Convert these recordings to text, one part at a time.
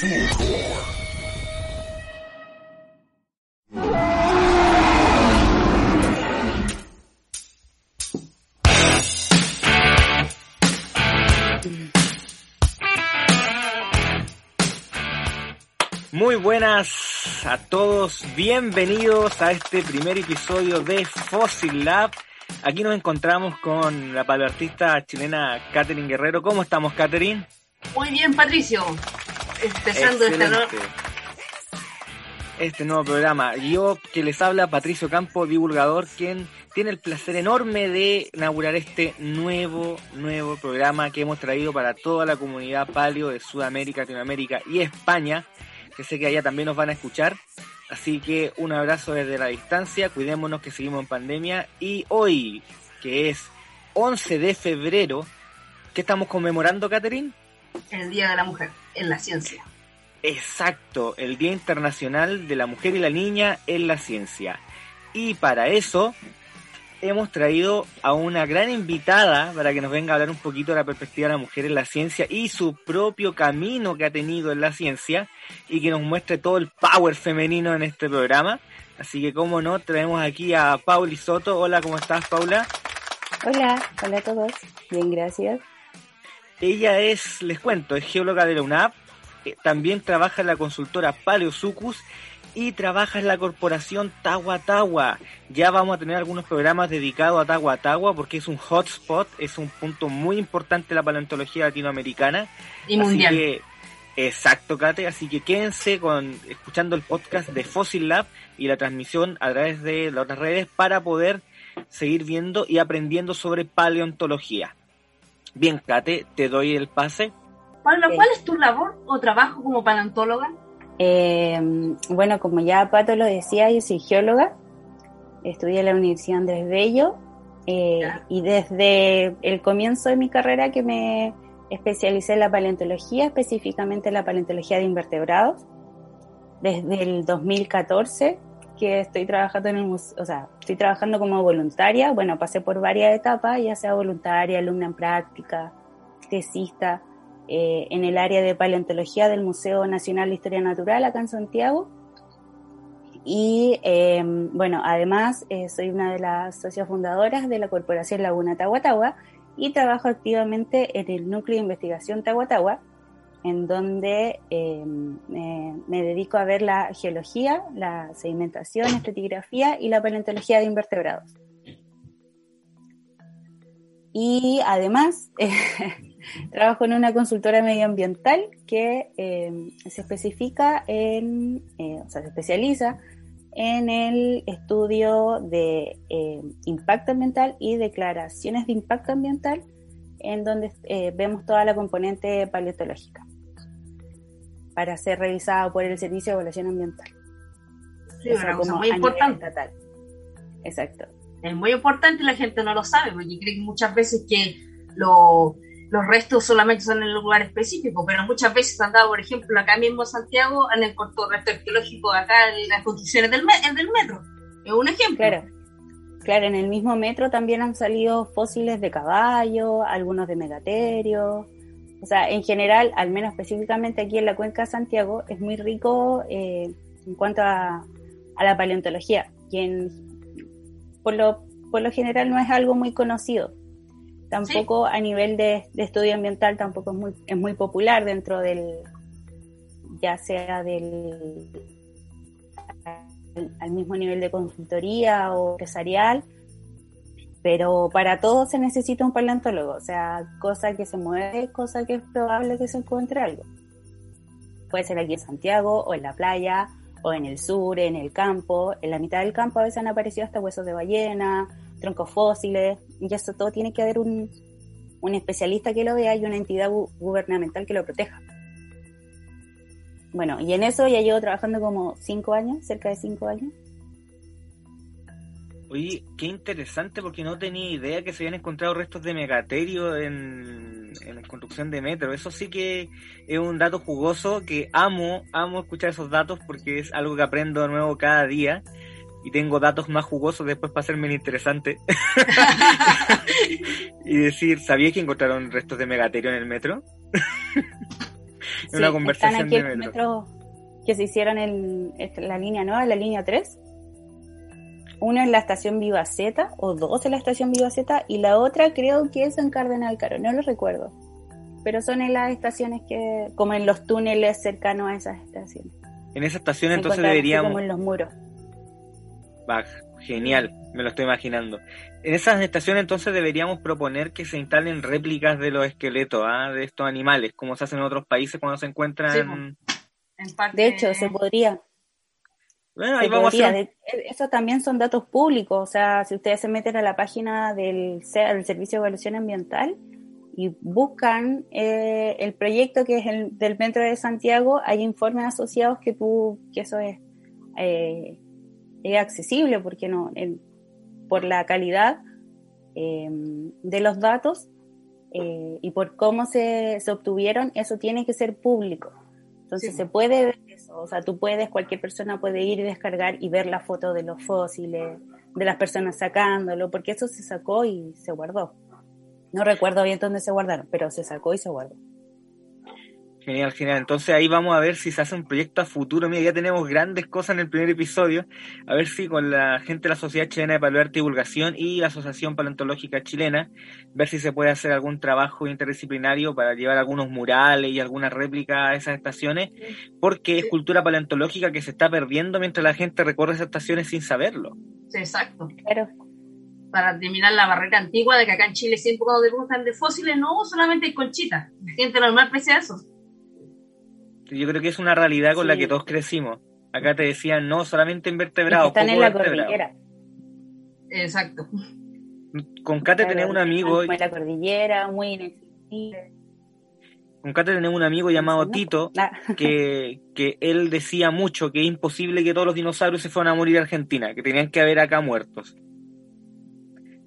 Muy buenas a todos, bienvenidos a este primer episodio de Fossil Lab. Aquí nos encontramos con la paleoartista chilena Catherine Guerrero. ¿Cómo estamos, Catherine? Muy bien, Patricio. Empezando esta no... este nuevo programa. Yo que les habla Patricio Campo, divulgador, quien tiene el placer enorme de inaugurar este nuevo, nuevo programa que hemos traído para toda la comunidad paleo de Sudamérica, Latinoamérica y España que sé que allá también nos van a escuchar. Así que un abrazo desde la distancia, cuidémonos que seguimos en pandemia. Y hoy, que es 11 de febrero, ¿qué estamos conmemorando, Catherine? El Día de la Mujer en la Ciencia. Exacto, el Día Internacional de la Mujer y la Niña en la Ciencia. Y para eso hemos traído a una gran invitada para que nos venga a hablar un poquito de la perspectiva de la mujer en la ciencia y su propio camino que ha tenido en la ciencia y que nos muestre todo el power femenino en este programa. Así que, como no, traemos aquí a Pauli Soto. Hola, ¿cómo estás, Paula? Hola, hola a todos. Bien, gracias. Ella es, les cuento, es geóloga de la UNAP. Eh, también trabaja en la consultora Paleosucus y trabaja en la corporación Tagua Ya vamos a tener algunos programas dedicados a Tagua porque es un hotspot, es un punto muy importante de la paleontología latinoamericana. Y mundial. exacto, Kate. Así que quédense con escuchando el podcast de Fossil Lab y la transmisión a través de las otras redes para poder seguir viendo y aprendiendo sobre paleontología. Bien, Kate, te doy el pase. ¿cuál es tu labor o trabajo como paleontóloga? Eh, bueno, como ya Pato lo decía, yo soy geóloga, estudié en la Universidad Andrés Bello eh, y desde el comienzo de mi carrera que me especialicé en la paleontología, específicamente en la paleontología de invertebrados, desde el 2014 que estoy trabajando en el o sea, estoy trabajando como voluntaria, bueno, pasé por varias etapas, ya sea voluntaria, alumna en práctica, tesista, eh, en el área de paleontología del Museo Nacional de Historia Natural acá en Santiago. Y eh, bueno, además eh, soy una de las socias fundadoras de la Corporación Laguna Tahuatahua y trabajo activamente en el Núcleo de Investigación Tahuatahua, en donde me, dedico a ver la geología, la sedimentación, estratigrafía y la paleontología de invertebrados. Y además, Trabajo en una consultora medioambiental que eh, se especifica en, eh, o sea, se especializa en el estudio de eh, impacto ambiental y declaraciones de impacto ambiental, en donde vemos toda la componente paleontológica para ser revisada por el Servicio de Evaluación Ambiental. Sí, una cosa muy importante. Exacto. Es muy importante y la gente no lo sabe, porque cree muchas veces que lo, los restos solamente son en un lugar específico, pero muchas veces han dado, por ejemplo, acá mismo en Santiago, han encontrado restos arqueológicos acá en las construcciones del, del metro. Es un ejemplo. Claro. Claro, en el mismo metro también han salido fósiles de caballo, algunos de megaterio. O sea, en general, al menos específicamente aquí en la cuenca de Santiago, es muy rico eh, en cuanto a, a, la paleontología, quien por lo, por lo general no es algo muy conocido. Tampoco a nivel de, estudio ambiental tampoco es muy, es muy popular dentro del, ya sea del al, mismo nivel de consultoría o empresarial, pero para todo se necesita un paleontólogo, o sea, cosa que se mueve, cosa que es probable que se encuentre algo. Puede ser aquí en Santiago, o en la playa, o en el sur, en el campo. En la mitad del campo a veces han aparecido hasta huesos de ballena, troncos fósiles, y eso todo tiene que haber un, especialista que lo vea y una entidad gubernamental que lo proteja. Bueno, y en eso ya llevo trabajando como cinco años, cerca de cinco años. Oye, qué interesante porque no tenía idea que se habían encontrado restos de megaterio en, en la construcción de metro. Eso sí que es un dato jugoso que amo, amo escuchar esos datos porque es algo que aprendo de nuevo cada día y tengo datos más jugosos después para hacerme interesante. y decir, ¿sabías que encontraron restos de megaterio en el metro? una conversación de metro. que se hicieron en la línea nueva, la línea 3. Una en la estación Viva Z, o dos en la estación Viva Z, y la otra creo que es en Cardenal Caro, no lo recuerdo. Pero son en las estaciones que, como en los túneles cercanos a esas estaciones. En esa estación entonces deberíamos... Como en los muros. Genial, me lo estoy imaginando. En esas estaciones entonces deberíamos proponer que se instalen réplicas de los esqueletos, ¿ah? de estos animales, como se hace en otros países cuando se encuentran... De hecho, se podría. Bueno, ahí vamos a e, Eso también son datos públicos, o sea, si ustedes se meten a la página del, del Servicio de Evaluación Ambiental y buscan eh, el proyecto que es el del Metro de Santiago, hay informes asociados que tú, que eso es, eh, es accesible, porque no, por la calidad eh, de los datos y por cómo se, se obtuvieron, eso tiene que ser público. Entonces se puede ver o sea, tú puedes, cualquier persona puede ir y descargar y ver la foto de los fósiles, de las personas sacándolo, porque eso se sacó y se guardó. No recuerdo bien dónde se guardaron, pero se sacó y se guardó. Genial, genial. Entonces ahí vamos a ver si se hace un proyecto a futuro. Mira, ya tenemos grandes cosas en el primer episodio. A ver si con la gente de la Sociedad Chilena de Paleoarte y Divulgación y la Asociación Paleontológica Chilena, ver si se puede hacer algún trabajo interdisciplinario para llevar algunos murales y algunas réplicas a esas estaciones, porque es cultura paleontológica que se está perdiendo mientras la gente recorre esas estaciones sin saberlo. Sí, exacto. Pero para eliminar la barrera antigua de que acá en Chile siempre cuando debuten de fósiles no solamente hay conchitas, la gente normal aprecia eso yo creo que es una realidad con la que todos crecimos. Acá te decían, no, solamente invertebrados. Están en la cordillera. Exacto. Con Kate tenés un amigo. En la cordillera, muy inaccesible. Con Kate tenemos un amigo llamado Tito, que, que él decía mucho que es imposible que todos los dinosaurios se fueran a morir a Argentina, que tenían que haber acá muertos.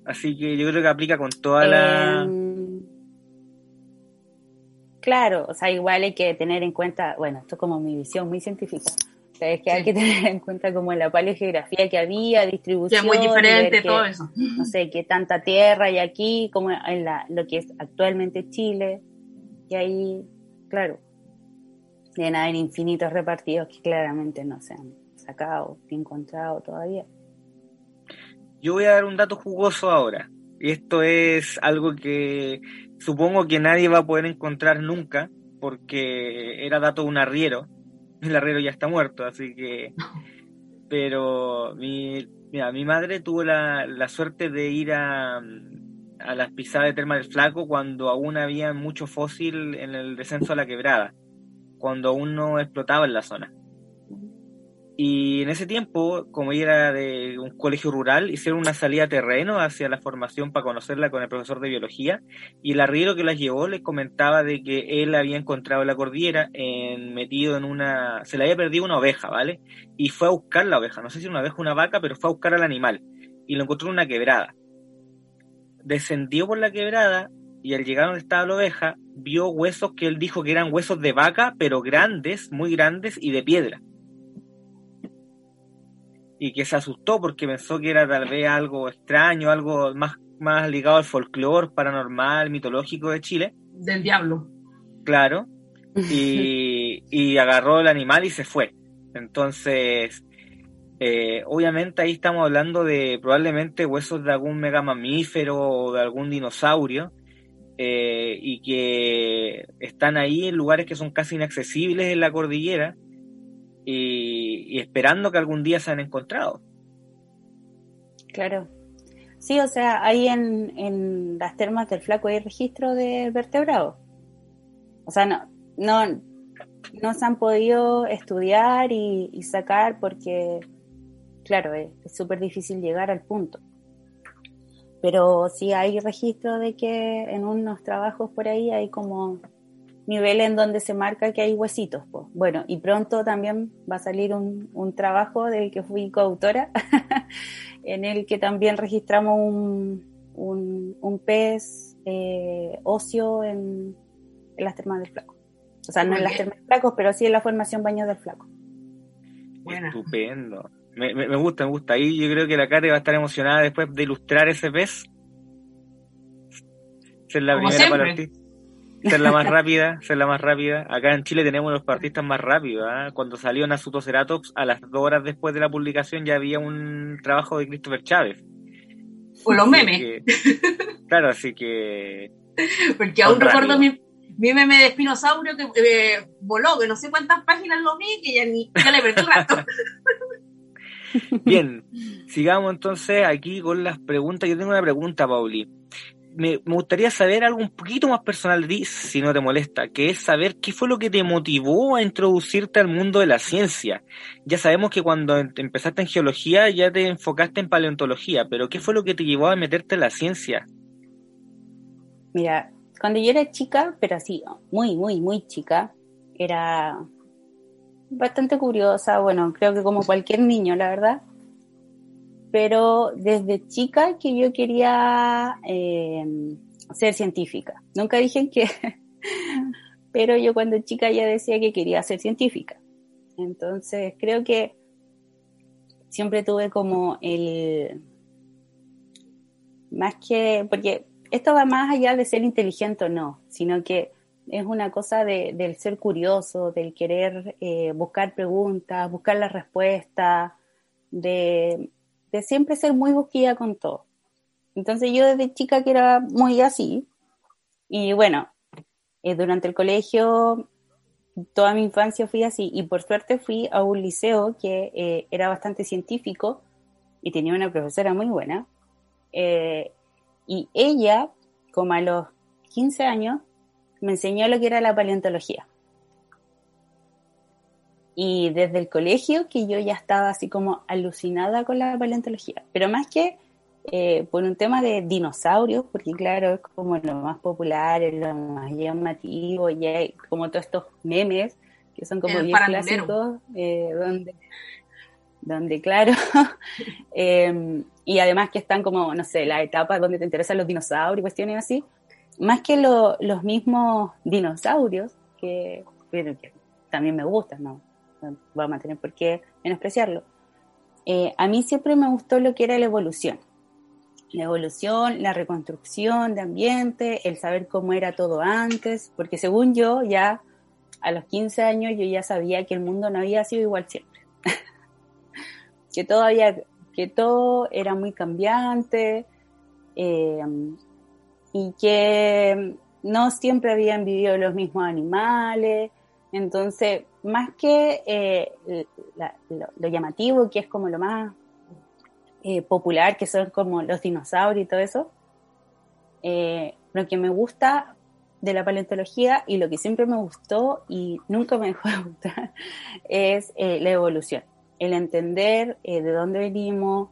Así que yo creo que aplica con toda la... Claro, o sea, igual hay que tener en cuenta, bueno, esto es como mi visión muy científica, o sea, es que hay que tener en cuenta como la paleogeografía que había, distribución. Que es muy diferente todo eso. No sé, que tanta tierra hay aquí, como en la, lo que es actualmente Chile, y ahí, claro, deben haber infinitos repartidos que claramente no se han sacado ni encontrado todavía. Yo voy a dar un dato jugoso ahora. Y esto es algo que supongo que nadie va a poder encontrar nunca, porque era dato de un arriero. El arriero ya está muerto, así que. Pero mi, mira, mi madre tuvo la, la suerte de ir a, a las pisadas de Terma del Flaco cuando aún había mucho fósil en el descenso a la quebrada, cuando aún no explotaba en la zona. Y en ese tiempo, como ella era de un colegio rural, hicieron una salida terreno hacia la formación para conocerla con el profesor de biología. Y el arriero que las llevó les comentaba de que él había encontrado la cordillera en, metido en una. Se le había perdido una oveja, ¿vale? Y fue a buscar la oveja. No sé si una oveja o una vaca, pero fue a buscar al animal. Y lo encontró en una quebrada. Descendió por la quebrada y al llegar donde estaba la oveja, vio huesos que él dijo que eran huesos de vaca, pero grandes, muy grandes y de piedra y que se asustó porque pensó que era tal vez algo extraño, algo más, más ligado al folclore paranormal, mitológico de Chile. Del diablo. Claro. Y, y agarró el animal y se fue. Entonces, eh, obviamente ahí estamos hablando de probablemente huesos de algún mega mamífero o de algún dinosaurio. Eh, y que están ahí en lugares que son casi inaccesibles en la cordillera y, esperando que algún día se han encontrado. Claro. Sí, o sea, ahí en, en las termas del flaco hay registro de vertebrados. O sea, no, no, no se han podido estudiar y, sacar porque, claro, es súper difícil llegar al punto. Pero sí hay registro de que en unos trabajos por ahí hay como nivel en donde se marca que hay huesitos. Bueno, y pronto también va a salir un, un trabajo del que fui coautora, en el que también registramos un, un, pez eh, óseo en, las termas del flaco. O sea, no en las termas del flaco, pero sí en la formación baño del flaco. Estupendo. Me, me, gusta, me gusta. Ahí yo creo que la Kate va a estar emocionada después de ilustrar ese pez. Esa es la primera para ser la más rápida, ser la más rápida. Acá en Chile tenemos los partistas más rápidos. ¿ah? Cuando salió Nasuto Ceratops, a las dos horas después de la publicación ya había un trabajo de Christopher Chávez. O los memes. claro, así que... Porque aún recuerdo mi, mi, meme de espinosaurio que eh, voló, que no sé cuántas páginas lo vi, que ya, ni, ya le perdí rato. Bien, sigamos entonces aquí con las preguntas. Yo tengo una pregunta, Pauli. Me, gustaría saber algo un poquito más personal de si no te molesta, que es saber qué fue lo que te motivó a introducirte al mundo de la ciencia. Ya sabemos que cuando em, empezaste en geología ya te enfocaste en paleontología, pero ¿qué fue lo que te llevó a meterte en la ciencia? Mira, cuando yo era chica, pero así, muy, muy, muy chica, era bastante curiosa, bueno, creo que como cualquier niño, la verdad. Pero desde chica que yo quería eh, ser científica. Nunca dije que, pero yo cuando chica ya decía que quería ser científica. Entonces creo que siempre tuve como el, más que, porque esto va más allá de ser inteligente o no, sino que es una cosa de, del ser curioso, del querer eh, buscar preguntas, buscar la respuesta, de, siempre ser muy busquilla con todo. Entonces yo desde chica que era muy así, y bueno, eh, durante el colegio, toda mi infancia fui así, y por suerte fui a un liceo que eh, era bastante científico y tenía una profesora muy buena. y ella, como a los 15 años, me enseñó lo que era la paleontología. Y desde el colegio que yo ya estaba así como alucinada con la paleontología, pero más que eh, por un tema de dinosaurios, porque claro, es como lo más popular, es lo más llamativo, y hay como todos estos memes que son como bien clásicos, eh, donde, donde claro, em, y además que están como, no sé, la etapa donde te interesan los dinosaurios y cuestiones así, más que los mismos dinosaurios, que, también me gustan, no, voy a mantener por qué menospreciarlo. Eh, a mí siempre me gustó lo que era la evolución. La evolución, la reconstrucción de ambiente, el saber cómo era todo antes, porque según yo, ya a los 15 años yo ya sabía que el mundo no había sido igual siempre. que, todo que todo era muy cambiante, eh, y que no siempre habían vivido los mismos animales. Entonces, más que eh, lo, llamativo, que es como lo más eh, popular, que son como los dinosaurios y todo eso, eh, lo que me gusta de la paleontología y lo que siempre me gustó y nunca me dejó de gustar es la evolución, el entender de dónde venimos,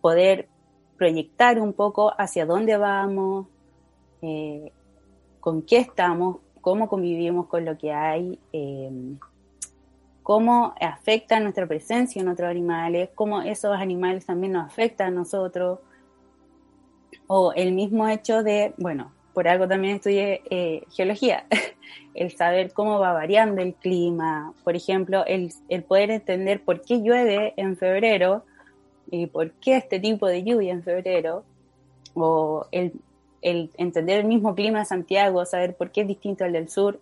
poder proyectar un poco hacia dónde vamos, con qué estamos, cómo convivimos con lo que hay, eh, cómo afecta nuestra presencia en otros animales, cómo esos animales también nos afectan a nosotros, o el mismo hecho de, bueno, por algo también estudié eh, geología, el saber cómo va variando el clima, por ejemplo, el, el poder entender por qué llueve en febrero, y por qué este tipo de lluvia en febrero, o el, entender el mismo clima de Santiago, saber por qué es distinto al del sur,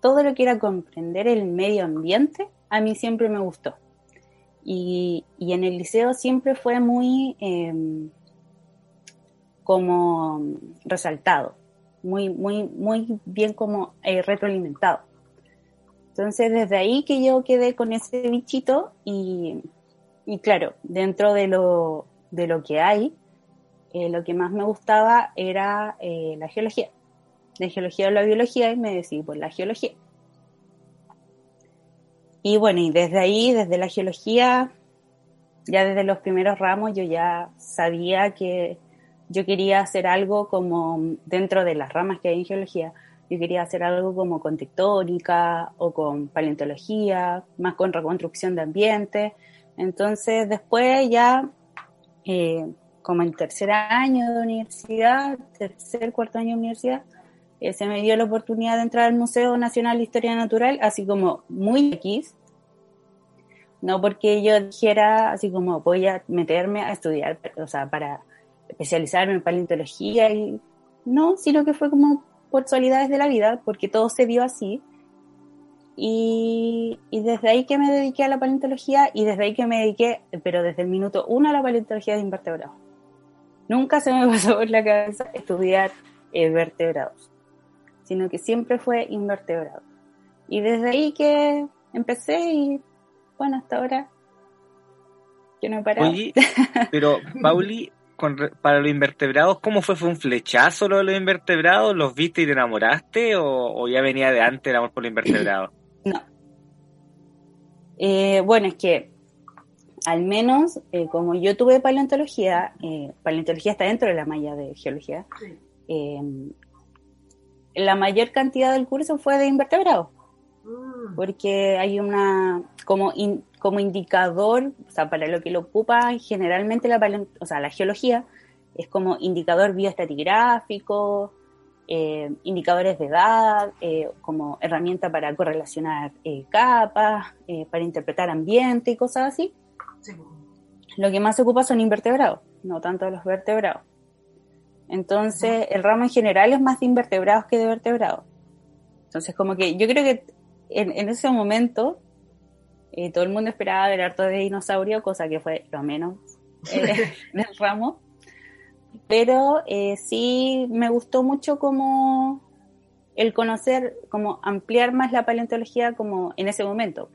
todo lo que era comprender el medio ambiente, a mí siempre me gustó. Y, en el liceo siempre fue muy em, como resaltado, muy, muy, muy bien como eh, retroalimentado. Entonces desde ahí que yo quedé con ese bichito y y claro, dentro de lo, de lo que hay, eh, lo que más me gustaba era eh, la geología. La geología o la biología y me decidí por la geología. Y bueno, y desde ahí, desde la geología, ya desde los primeros ramos yo ya sabía que yo quería hacer algo como dentro de las ramas que hay en geología, yo quería hacer algo como con tectónica o con paleontología, más con reconstrucción de ambiente. Entonces después ya, eh, como en tercer año de universidad, tercer, cuarto año de universidad, eh, se me dio la oportunidad de entrar al Museo Nacional de Historia Natural, así como muy X, no porque yo dijera así como voy a meterme a estudiar, o sea, para especializarme en paleontología y no, sino que fue como casualidades de la vida, porque todo se dio así. Y, y, desde ahí que me dediqué a la paleontología y desde ahí que me dediqué, pero desde el minuto uno a la paleontología de invertebrados. Nunca se me pasó por la cabeza estudiar eh, vertebrados, sino que siempre fue invertebrados. Y desde ahí que empecé y bueno, hasta ahora que no he parado. Oye, pero Pauli, para los invertebrados, ¿cómo fue? ¿Fue un flechazo lo de los invertebrados? ¿Los viste y te enamoraste o, ya venía de antes el amor por los invertebrados? No. Eh, bueno, es que al menos eh, como yo tuve paleontología, eh, paleontología está dentro de la malla de geología, la mayor cantidad del curso fue de invertebrados. Mm. Porque hay una, como, como indicador, o sea, para lo que lo ocupa generalmente la, o sea, la geología, es como indicador bioestratigráfico, eh, indicadores de edad, como herramienta para correlacionar capas, para interpretar ambiente y cosas así. Lo que más se ocupa son invertebrados, no tanto los vertebrados. Entonces, el ramo en general es más de invertebrados que de vertebrados. Entonces, como que yo creo que en, ese momento todo el mundo esperaba ver harto de dinosaurio, cosa que fue lo menos del ramo pero eh, sí me gustó mucho como el conocer, como ampliar más la paleontología como en ese momento,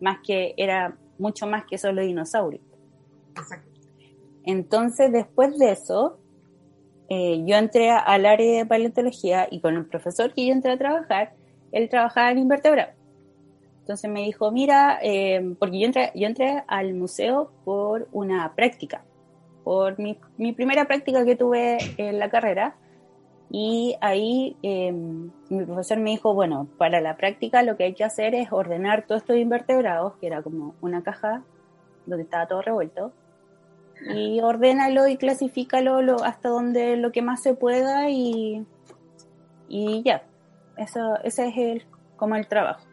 más que era mucho más que solo dinosaurios. Entonces, después de eso, eh, yo entré al área de paleontología y con el profesor que yo entré a trabajar, él trabajaba en invertebrados. Entonces me dijo, mira, eh, porque yo entré, yo entré al museo por una práctica por mi, mi, primera práctica que tuve en la carrera. Y ahí em, mi profesor me dijo, bueno, para la práctica lo que hay que hacer es ordenar todos estos invertebrados, que era como una caja donde estaba todo revuelto, y ordénalo y clasifícalo lo, hasta donde lo que más se pueda y, y ya. Eso, ese es el, como el trabajo.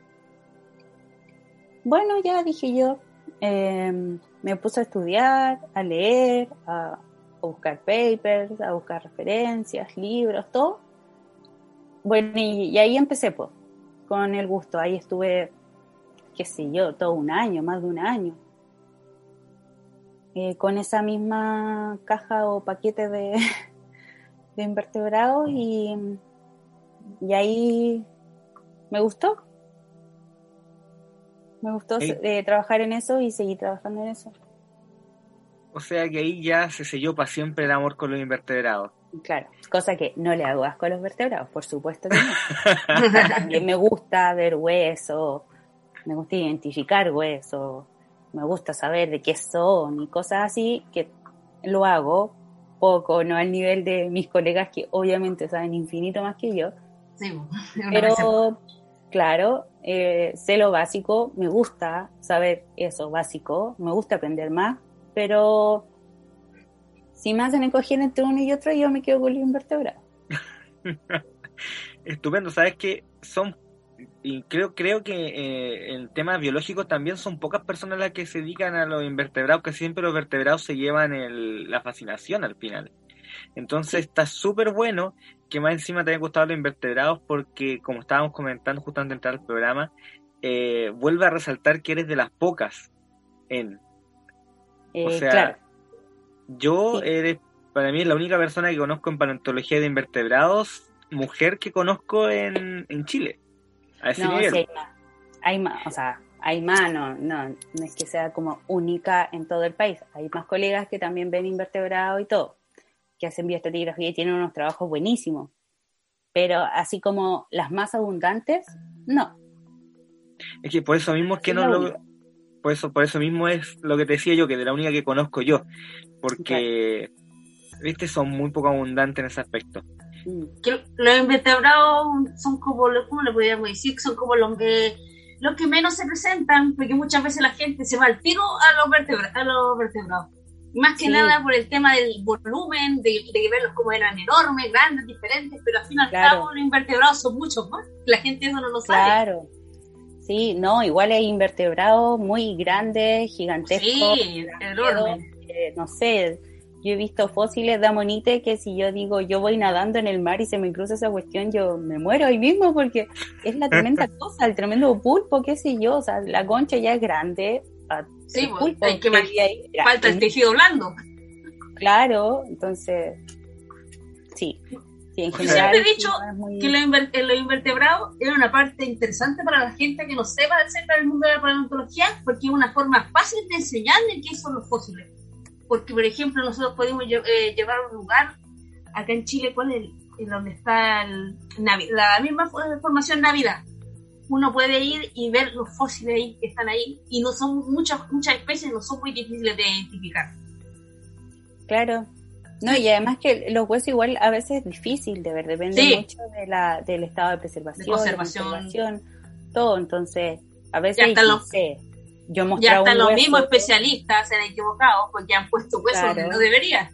Bueno, ya dije yo, eh, me puse a estudiar, a leer, a, buscar papers, a buscar referencias, libros, todo. Bueno, y, ahí empecé pues, con el gusto. Ahí estuve, qué sé yo, todo un año, más de un año. Eh, con esa misma caja o paquete de, de invertebrados y, y ahí me gustó. Me gustó eh, trabajar en eso y seguir trabajando en eso. O sea que ahí ya se selló para siempre el amor con los invertebrados. Claro, cosa que no le hago asco a los vertebrados, por supuesto que no. También me gusta ver huesos, me gusta identificar huesos, me gusta saber de qué son y cosas así, que lo hago poco, no al nivel de mis colegas que obviamente saben infinito más que yo. Sí, pero claro, eh, sé lo básico, me gusta saber eso básico, me gusta aprender más, pero si me hacen escoger entre uno y otro, yo me quedo con los invertebrados. Estupendo, sabes que son, y creo, creo que eh, en temas biológicos también son pocas personas las que se dedican a los invertebrados, que siempre los vertebrados se llevan la fascinación al final. Entonces está súper bueno que más encima te hayan gustado los invertebrados porque, como estábamos comentando justo antes de entrar al programa, eh, vuelve a resaltar que eres de las pocas en. O eh, sea, yo eres, para mí es la única persona que conozco en paleontología de invertebrados, mujer que conozco en, en Chile. A ese no, nivel. hay más, o sea, hay más, no, no, no es que sea como única en todo el país. Hay más colegas que también ven invertebrados y todo que hacen bioestratigráfica y tienen unos trabajos buenísimos. Pero así como las más abundantes, no. Es que por eso mismo es que no lo, por eso, por eso mismo es lo que te decía yo, que de la única que conozco yo. Porque, viste, son muy poco abundantes en ese aspecto. Mm. los invertebrados son como, ¿cómo le podríamos decir? Son como los que, los que menos se presentan, porque muchas veces la gente se va al tiro a los, a los vertebrados. Más que nada por el tema del volumen, de, de, verlos como eran enormes, grandes, diferentes, pero al fin y al cabo los invertebrados son muchos más. La gente eso no lo sabe. Claro. Sí, no, igual hay invertebrados muy grandes, gigantescos. Sí, enormes. Eh, no sé, Yo he visto fósiles de amonite que si yo digo yo voy nadando en el mar y se me cruza esa cuestión, yo me muero ahí mismo porque es la tremenda cosa, el tremendo pulpo, qué sé yo, o sea, la concha ya es grande. Sí, pues, hay que ahí, falta el tejido blando. Claro, entonces, sí. General, Siempre he dicho que lo, invertebrado es una parte interesante para la gente que no sepa acerca del mundo de la paleontología, porque es una forma fácil de enseñar de qué son los fósiles porque por ejemplo nosotros podemos eh, llevar a un lugar, acá en Chile, ¿cuál es el, donde está la misma formación Navidad? Uno puede ir y ver los fósiles ahí que están ahí y no son muchas muchas especies, no son muy difíciles de identificar. Claro, no, y además que los huesos igual a veces es difícil de ver, depende mucho de la, del estado de preservación, de conservación, todo, entonces a veces yo y hasta los mismos especialistas se han equivocado porque han puesto hueso donde no debería.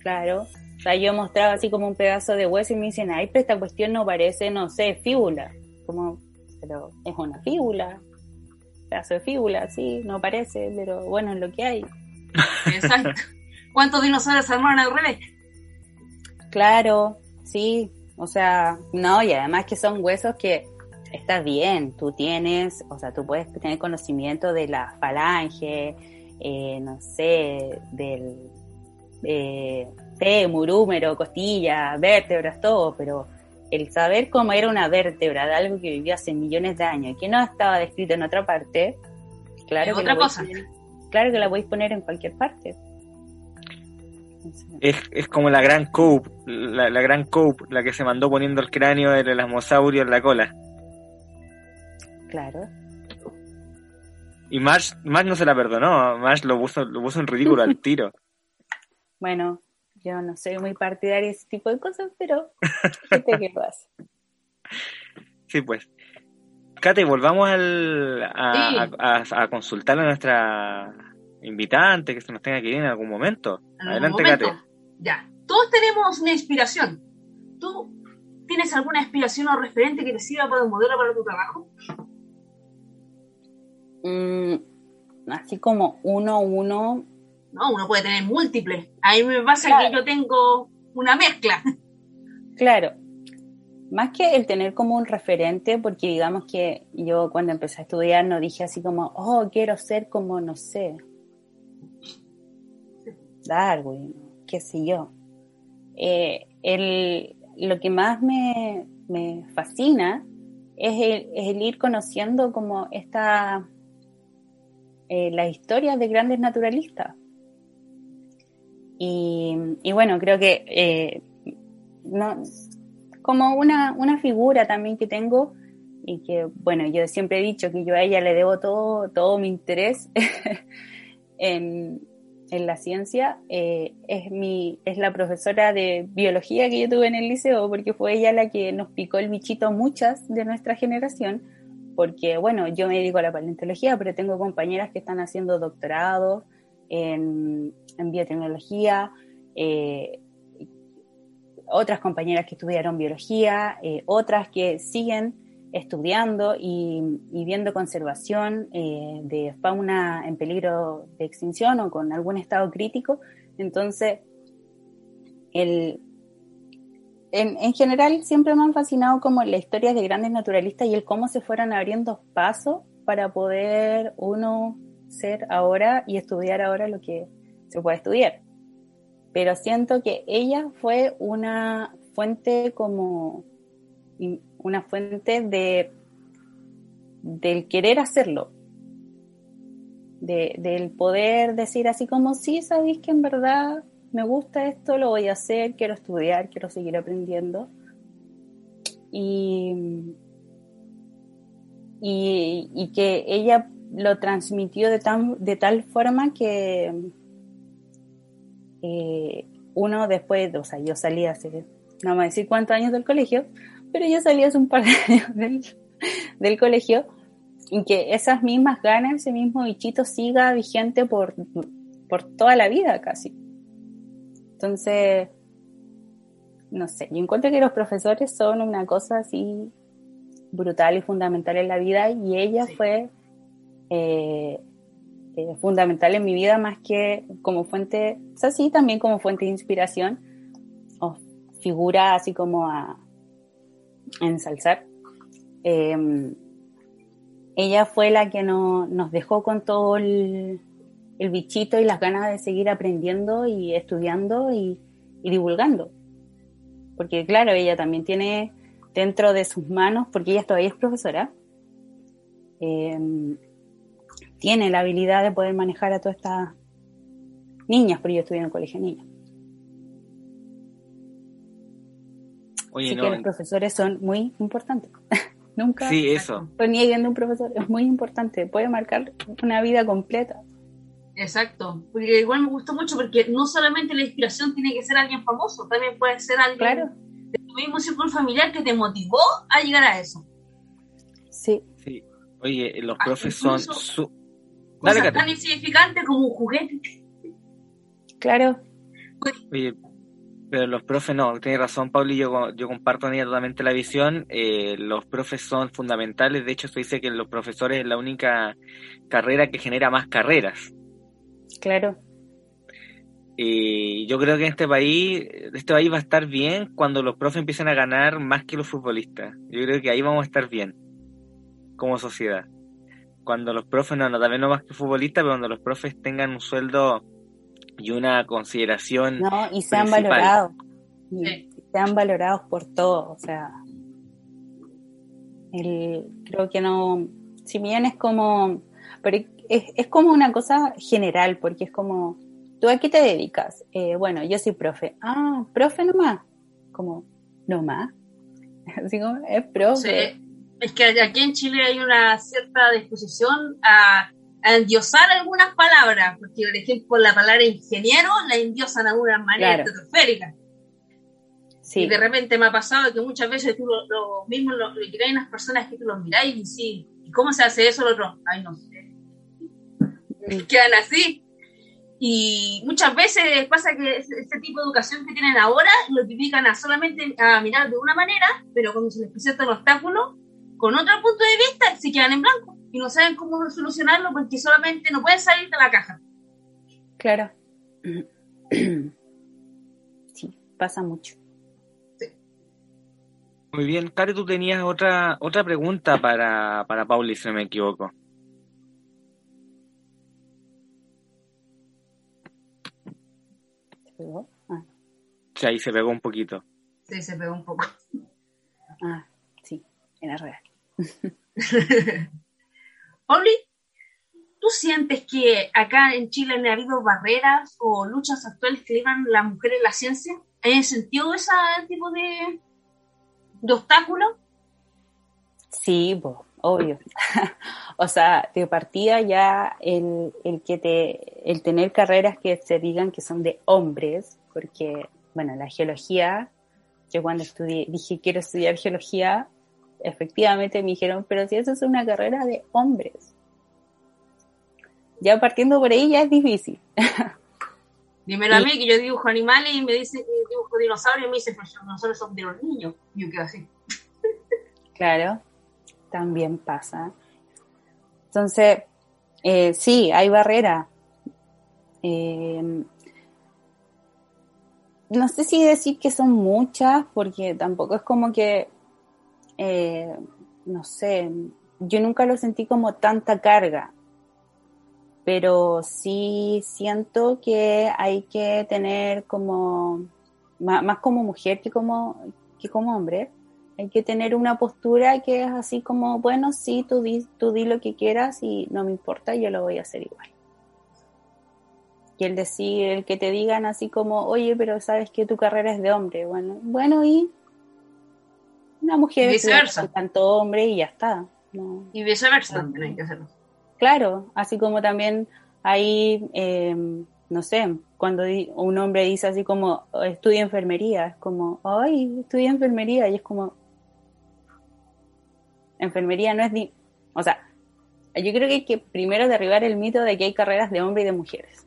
Claro. O sea, yo mostraba así como un pedazo de hueso y me dicen, ay, pero esta cuestión no parece, no sé, fíbula. Como, pero es una fíbula. Pedazo de fíbula, sí, no parece, pero bueno, es lo que hay. Exacto. ¿Cuántos dinosaurios se armaron al revés? Claro, sí. O sea, no, y además que son huesos que está bien, tú tienes, o sea, tú puedes tener conocimiento de la falange, eh, no sé, del eh, fémur, húmero, costilla, vértebras, todo, pero el saber cómo era una vértebra de algo que vivió hace millones de años y que no estaba descrito en otra parte, claro, que, otra cosa. claro que la podéis poner en cualquier parte. Es, es como la gran Cope, la, la gran Cope, la que se mandó poniendo el cráneo del asmosaurio en la cola. Claro. Y Marsh, no se la perdonó, Marsh lo puso, lo puso en ridículo al tiro. Bueno, yo no soy muy partidaria de ese tipo de cosas, pero este que pasa. Sí, pues. Kate, volvamos al, a, consultar a nuestra invitante que se nos tenga que ir en algún momento. Adelante, Kate. Ya, todos tenemos una inspiración. ¿Tú tienes alguna inspiración o referente que te sirva para un modelo para tu trabajo? Mm, así como uno, uno. No, uno puede tener múltiples. A mí me pasa que yo tengo una mezcla. Claro. Más que el tener como un referente, porque digamos que yo cuando empecé a estudiar no dije así como, oh, quiero ser como, no sé, Darwin, qué sé yo. Eh, el, lo que más me, me fascina es el, es el, ir conociendo como esta eh, las historias de grandes naturalistas. Y, bueno, creo que eh, no, como una, una figura también que tengo y que, bueno, yo siempre he dicho que yo a ella le debo todo, todo mi interés en, en, la ciencia, eh, es, mi, es la profesora de biología que yo tuve en el liceo, porque fue ella la que nos picó el bichito muchas de nuestra generación porque bueno, yo me dedico a la paleontología, pero tengo compañeras que están haciendo doctorado en, biotecnología, eh, otras compañeras que estudiaron biología, eh, otras que siguen estudiando y, viendo conservación eh, de fauna en peligro de extinción o con algún estado crítico. Entonces, el, en, general siempre me han fascinado como las historias de grandes naturalistas y el cómo se fueron abriendo pasos para poder uno ser ahora y estudiar ahora lo que se puede estudiar. Pero siento que ella fue una fuente como una fuente de del querer hacerlo, de, del poder decir así como sí, sabéis que en verdad me gusta esto, lo voy a hacer, quiero estudiar, quiero seguir aprendiendo. Y, y, que ella lo transmitió de, tan, de tal forma que eh, uno después, o sea, yo salí hace, no me decir cuántos años del colegio, pero yo salí hace un par de años del, del colegio y que esas mismas ganas, ese mismo bichito siga vigente por, por toda la vida casi. Entonces, no sé, yo encuentro que los profesores son una cosa así brutal y fundamental en la vida y ella fue, eh, eh, fundamental en mi vida más que como fuente, o sea, sí, también como fuente de inspiración o figura así como a, ensalzar. Em, ella fue la que no, nos dejó con todo el, bichito y las ganas de seguir aprendiendo y estudiando y, divulgando. Porque claro, ella también tiene dentro de sus manos, porque ella todavía es profesora, em, tiene la habilidad de poder manejar a todas estas niñas, porque yo estudié en el colegio de niñas. Así que los profesores son muy importantes. Nunca sí, eso. nieguen de un profesor, es muy importante, puede marcar una vida completa. Exacto, porque igual me gustó mucho porque no solamente la inspiración tiene que ser alguien famoso, también puede ser alguien de tu mismo círculo familiar que te motivó a llegar a eso. Sí. Sí, oye, los ah, profes son Dale, tan insignificante como un juguete. Claro. Oye, pero los profes no, tiene razón Pauli, yo, yo comparto totalmente la visión, eh, los profes son fundamentales, de hecho se dice que los profesores es la única carrera que genera más carreras. Claro. Y yo creo que en este país, este país va a estar bien cuando los profes empiecen a ganar más que los futbolistas. Yo creo que ahí vamos a estar bien, como sociedad cuando los profes, no, no también no más que futbolistas, pero cuando los profes tengan un sueldo y una consideración. No, y sean valorados. Sean valorados por todo, o sea. El, creo que no. Si bien es como. Pero es, es como una cosa general, porque es como. ¿Tú a qué te dedicas? Eh, bueno, yo soy profe. Ah, profe nomás. Como, ¿nomás? Así como, es profe es que aquí en Chile hay una cierta disposición a, endiosar algunas palabras, porque por ejemplo la palabra ingeniero la endiosan de alguna manera claro. Sí. Y de repente me ha pasado que muchas veces tú lo, mismo lo, que hay unas personas que tú los miráis y sí, ¿y cómo se hace eso? El otro, ay, no sé. Quedan así. Y muchas veces pasa que este tipo de educación que tienen ahora lo tipifican a solamente a mirar de una manera, pero cuando se les presenta un obstáculo, con otro punto de vista se quedan en blanco y no saben cómo solucionarlo porque solamente no pueden salir de la caja. Claro. Sí, pasa mucho. Muy bien, Cari, tú tenías otra otra pregunta para, para Pauli, si no me equivoco. ¿Se pegó? Ah. Sí, ahí se pegó un poquito. Sí, se pegó un poco. Ah, sí, era real. Pauli, ¿tú sientes que acá en Chile han habido barreras o luchas actuales que llevan las mujeres en la ciencia? ¿Han sentido ese tipo de, de obstáculos? Sí, obvio. o sea, de partida ya el, el, que te, el tener carreras que se digan que son de hombres, porque, bueno, la geología, yo cuando estudié, dije quiero estudiar geología, efectivamente me dijeron, pero si eso es una carrera de hombres. Ya partiendo por ahí ya es difícil. Dímelo a mí que yo dibujo animales y me dice dibujo dinosaurios y me dice, pues nosotros somos de los niños. Y yo quedo así. claro, también pasa. Entonces, eh, sí, hay barrera. Eh, no sé si decir que son muchas, porque tampoco es como que eh, no sé, yo nunca lo sentí como tanta carga, pero sí siento que hay que tener como, más, como mujer que como, que como hombre, hay que tener una postura que es así como, bueno, sí, tú di, tú di lo que quieras y no me importa, yo lo voy a hacer igual. Y el decir, el que te digan así como, oye, pero sabes que tu carrera es de hombre, bueno, bueno, y una mujer y viceversa. tanto hombre y ya está. Y viceversa también hay que hacerlo. Claro, así como también hay, em, no sé, cuando un hombre dice así como, estudia enfermería, es como, ay, estudia enfermería, y es como, enfermería no es ni, o sea, yo creo que hay que primero derribar el mito de que hay carreras de hombres y de mujeres.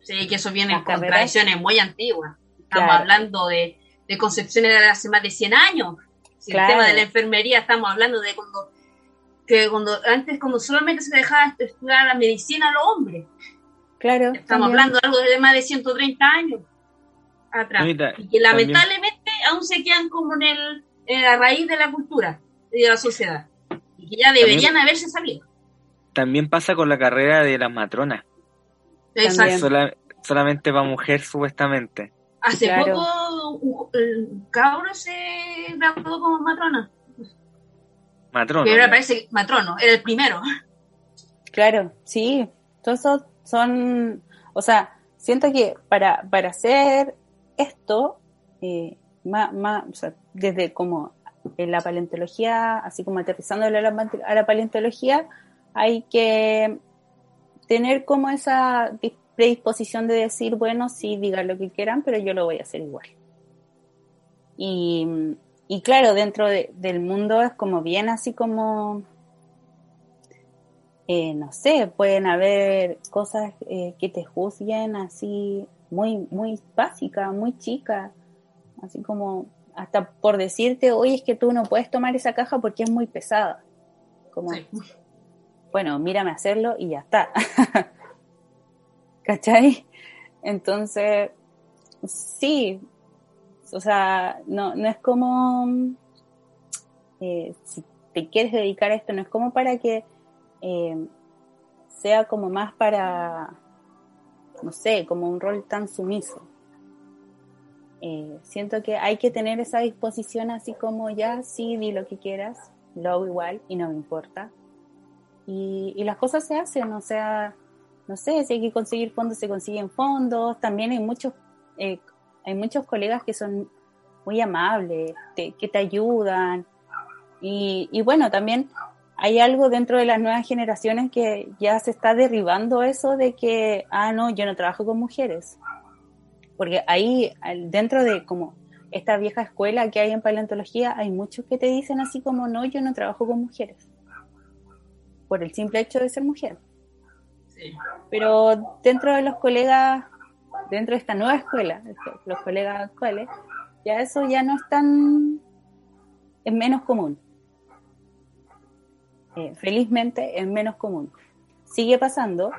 Sí, que eso viene con tradiciones muy antiguas. Estamos hablando de, de concepciones de hace más de 100 años el tema de la enfermería, estamos hablando de cuando que cuando antes como solamente se dejaba estudiar la medicina a los hombres. Claro. Estamos hablando de algo de más de 130 años atrás. y que lamentablemente aún se quedan como en, el, en la raíz de la cultura y de la sociedad. Y que ya deberían haberse sabido. También pasa con la carrera de las matronas. Exacto. solamente para mujer, supuestamente. Hace poco un, cabro se graduó como matrona. Matrono. Pero ahora parece matrono, era el primero. Claro, sí. Todos esos son. O sea, siento que para, para hacer esto, eh, más, desde como en la paleontología, así como aterrizando a la, paleontología, hay que tener como esa predisposición de decir, bueno, sí, digan lo que quieran, pero yo lo voy a hacer igual. Y, y claro, dentro del mundo es como bien así como, eh, no sé, pueden haber cosas eh, que te juzguen así muy, muy básica, muy chica, así como hasta por decirte, oye, es que tú no puedes tomar esa caja porque es muy pesada. Como, bueno, mírame hacerlo y ya está. ¿Cachai? Entonces, sí, o sea, no, no es como, eh, si te quieres dedicar a esto, no es como para que eh, sea como más para no sé, como un rol tan sumiso. Eh, siento que hay que tener esa disposición así como ya, sí, di lo que quieras, lo hago igual y no me importa. Y, las cosas se hacen, o sea, no sé, si hay que conseguir fondos, se consiguen fondos. También hay muchos, eh, hay muchos colegas que son muy amables, que te ayudan. Y, y bueno, también hay algo dentro de las nuevas generaciones que ya se está derribando eso de que, ah, no, yo no trabajo con mujeres. Porque ahí, dentro de como esta vieja escuela que hay en paleontología, hay muchos que te dicen así como, no, yo no trabajo con mujeres. Por el simple hecho de ser mujer. Pero dentro de los colegas, dentro de esta nueva escuela, los colegas actuales, ya eso ya no es tan, es menos común eh, felizmente es menos común. Sigue pasando,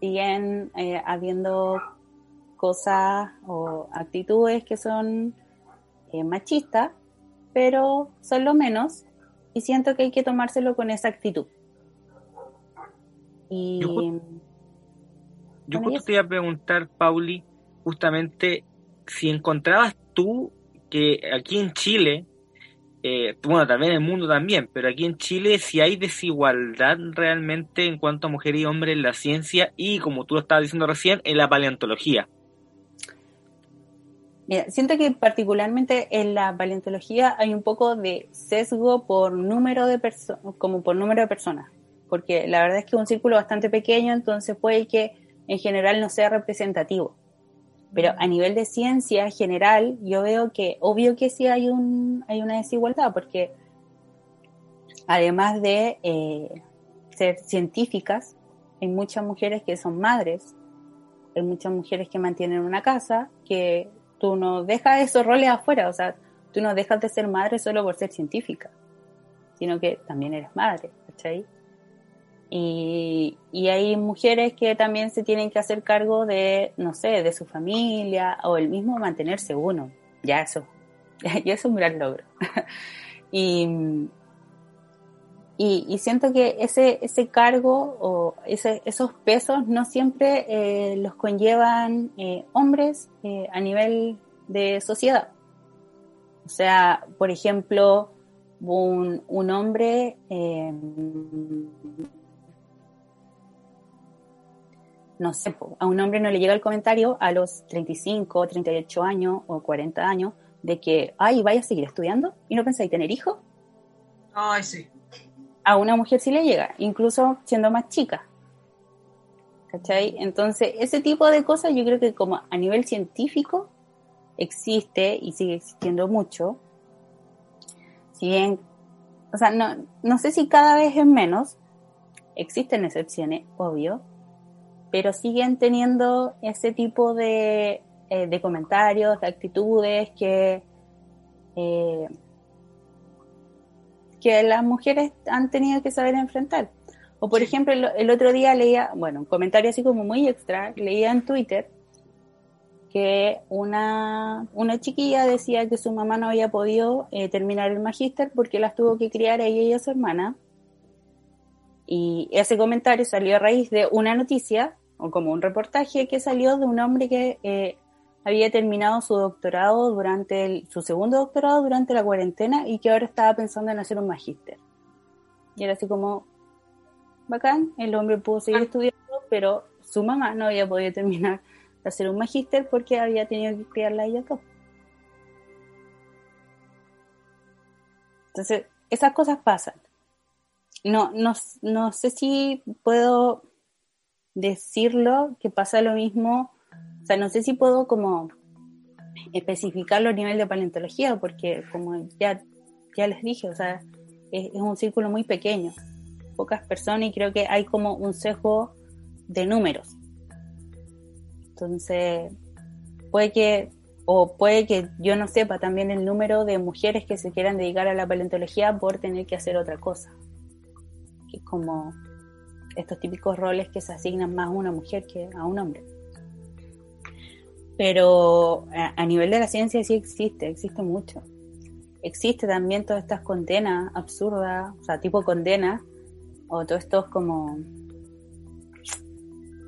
siguen eh, habiendo cosas o actitudes que son eh, machistas, pero son lo menos y siento que hay que tomárselo con esa actitud. Y, justo te iba a preguntar, Pauli, justamente si encontrabas tú que aquí en Chile eh, bueno, también en el mundo también, pero aquí en Chile si hay desigualdad realmente en cuanto a mujer y hombre en la ciencia y, como tú lo estabas diciendo recién, en la paleontología. Mira, siento que particularmente en la paleontología hay un poco de sesgo por número de personas, como por número de personas, porque la verdad es que es un círculo bastante pequeño, entonces puede que en general no sea representativo. Pero a nivel de ciencia general, yo veo que obvio que sí hay, un, hay una desigualdad, porque además de eh, ser científicas, hay muchas mujeres que son madres, hay muchas mujeres que mantienen una casa, que tú no dejas esos roles afuera, o sea, tú no dejas de ser madre solo por ser científica, sino que también eres madre, ¿cachai? Y, hay mujeres que también se tienen que hacer cargo de, no sé, de su familia o el mismo mantenerse uno. Ya eso, ya es un gran logro. y, y, siento que ese, ese cargo o ese, esos pesos no siempre eh, los conllevan eh, hombres eh, a nivel de sociedad. O sea, por ejemplo, un, un hombre no sé, a un hombre no le llega el comentario a los 35, 38 años o 40 años de que, ay, vaya a seguir estudiando y no pensáis tener hijos. Ay, sí. A una mujer sí le llega, incluso siendo más chica. ¿Cachai? Entonces, ese tipo de cosas yo creo que como a nivel científico existe y sigue existiendo mucho. Si bien, o sea, no, no sé si cada vez es menos, existen excepciones, obvio, pero siguen teniendo ese tipo de, eh, comentarios, de actitudes que, eh, que las mujeres han tenido que saber enfrentar. O por ejemplo, el, otro día leía, bueno, un comentario así como muy extra, leía en Twitter que una, una chiquilla decía que su mamá no había podido eh, terminar el magíster porque las tuvo que criar a ella y a su hermana. Y ese comentario salió a raíz de una noticia, o como un reportaje que salió de un hombre que eh, había terminado su doctorado durante su segundo doctorado durante la cuarentena y que ahora estaba pensando en hacer un magíster. Y era así como, bacán, el hombre pudo seguir ah. estudiando, pero su mamá no había podido terminar de hacer un magíster porque había tenido que criarla a ella todo. Entonces, esas cosas pasan. No, no, no sé si puedo decirlo que pasa lo mismo, o sea, no sé si puedo como especificarlo a nivel de paleontología, porque como ya, ya les dije, o sea, es un círculo muy pequeño pocas personas y creo que hay como un sesgo de números. Entonces, puede que, o puede que yo no sepa también el número de mujeres que se quieran dedicar a la paleontología por tener que hacer otra cosa. Que es como estos típicos roles que se asignan más a una mujer que a un hombre. Pero a, nivel de la ciencia sí existe, existe mucho. Existe también todas estas condenas absurdas, o sea, tipo condenas o todo esto es como,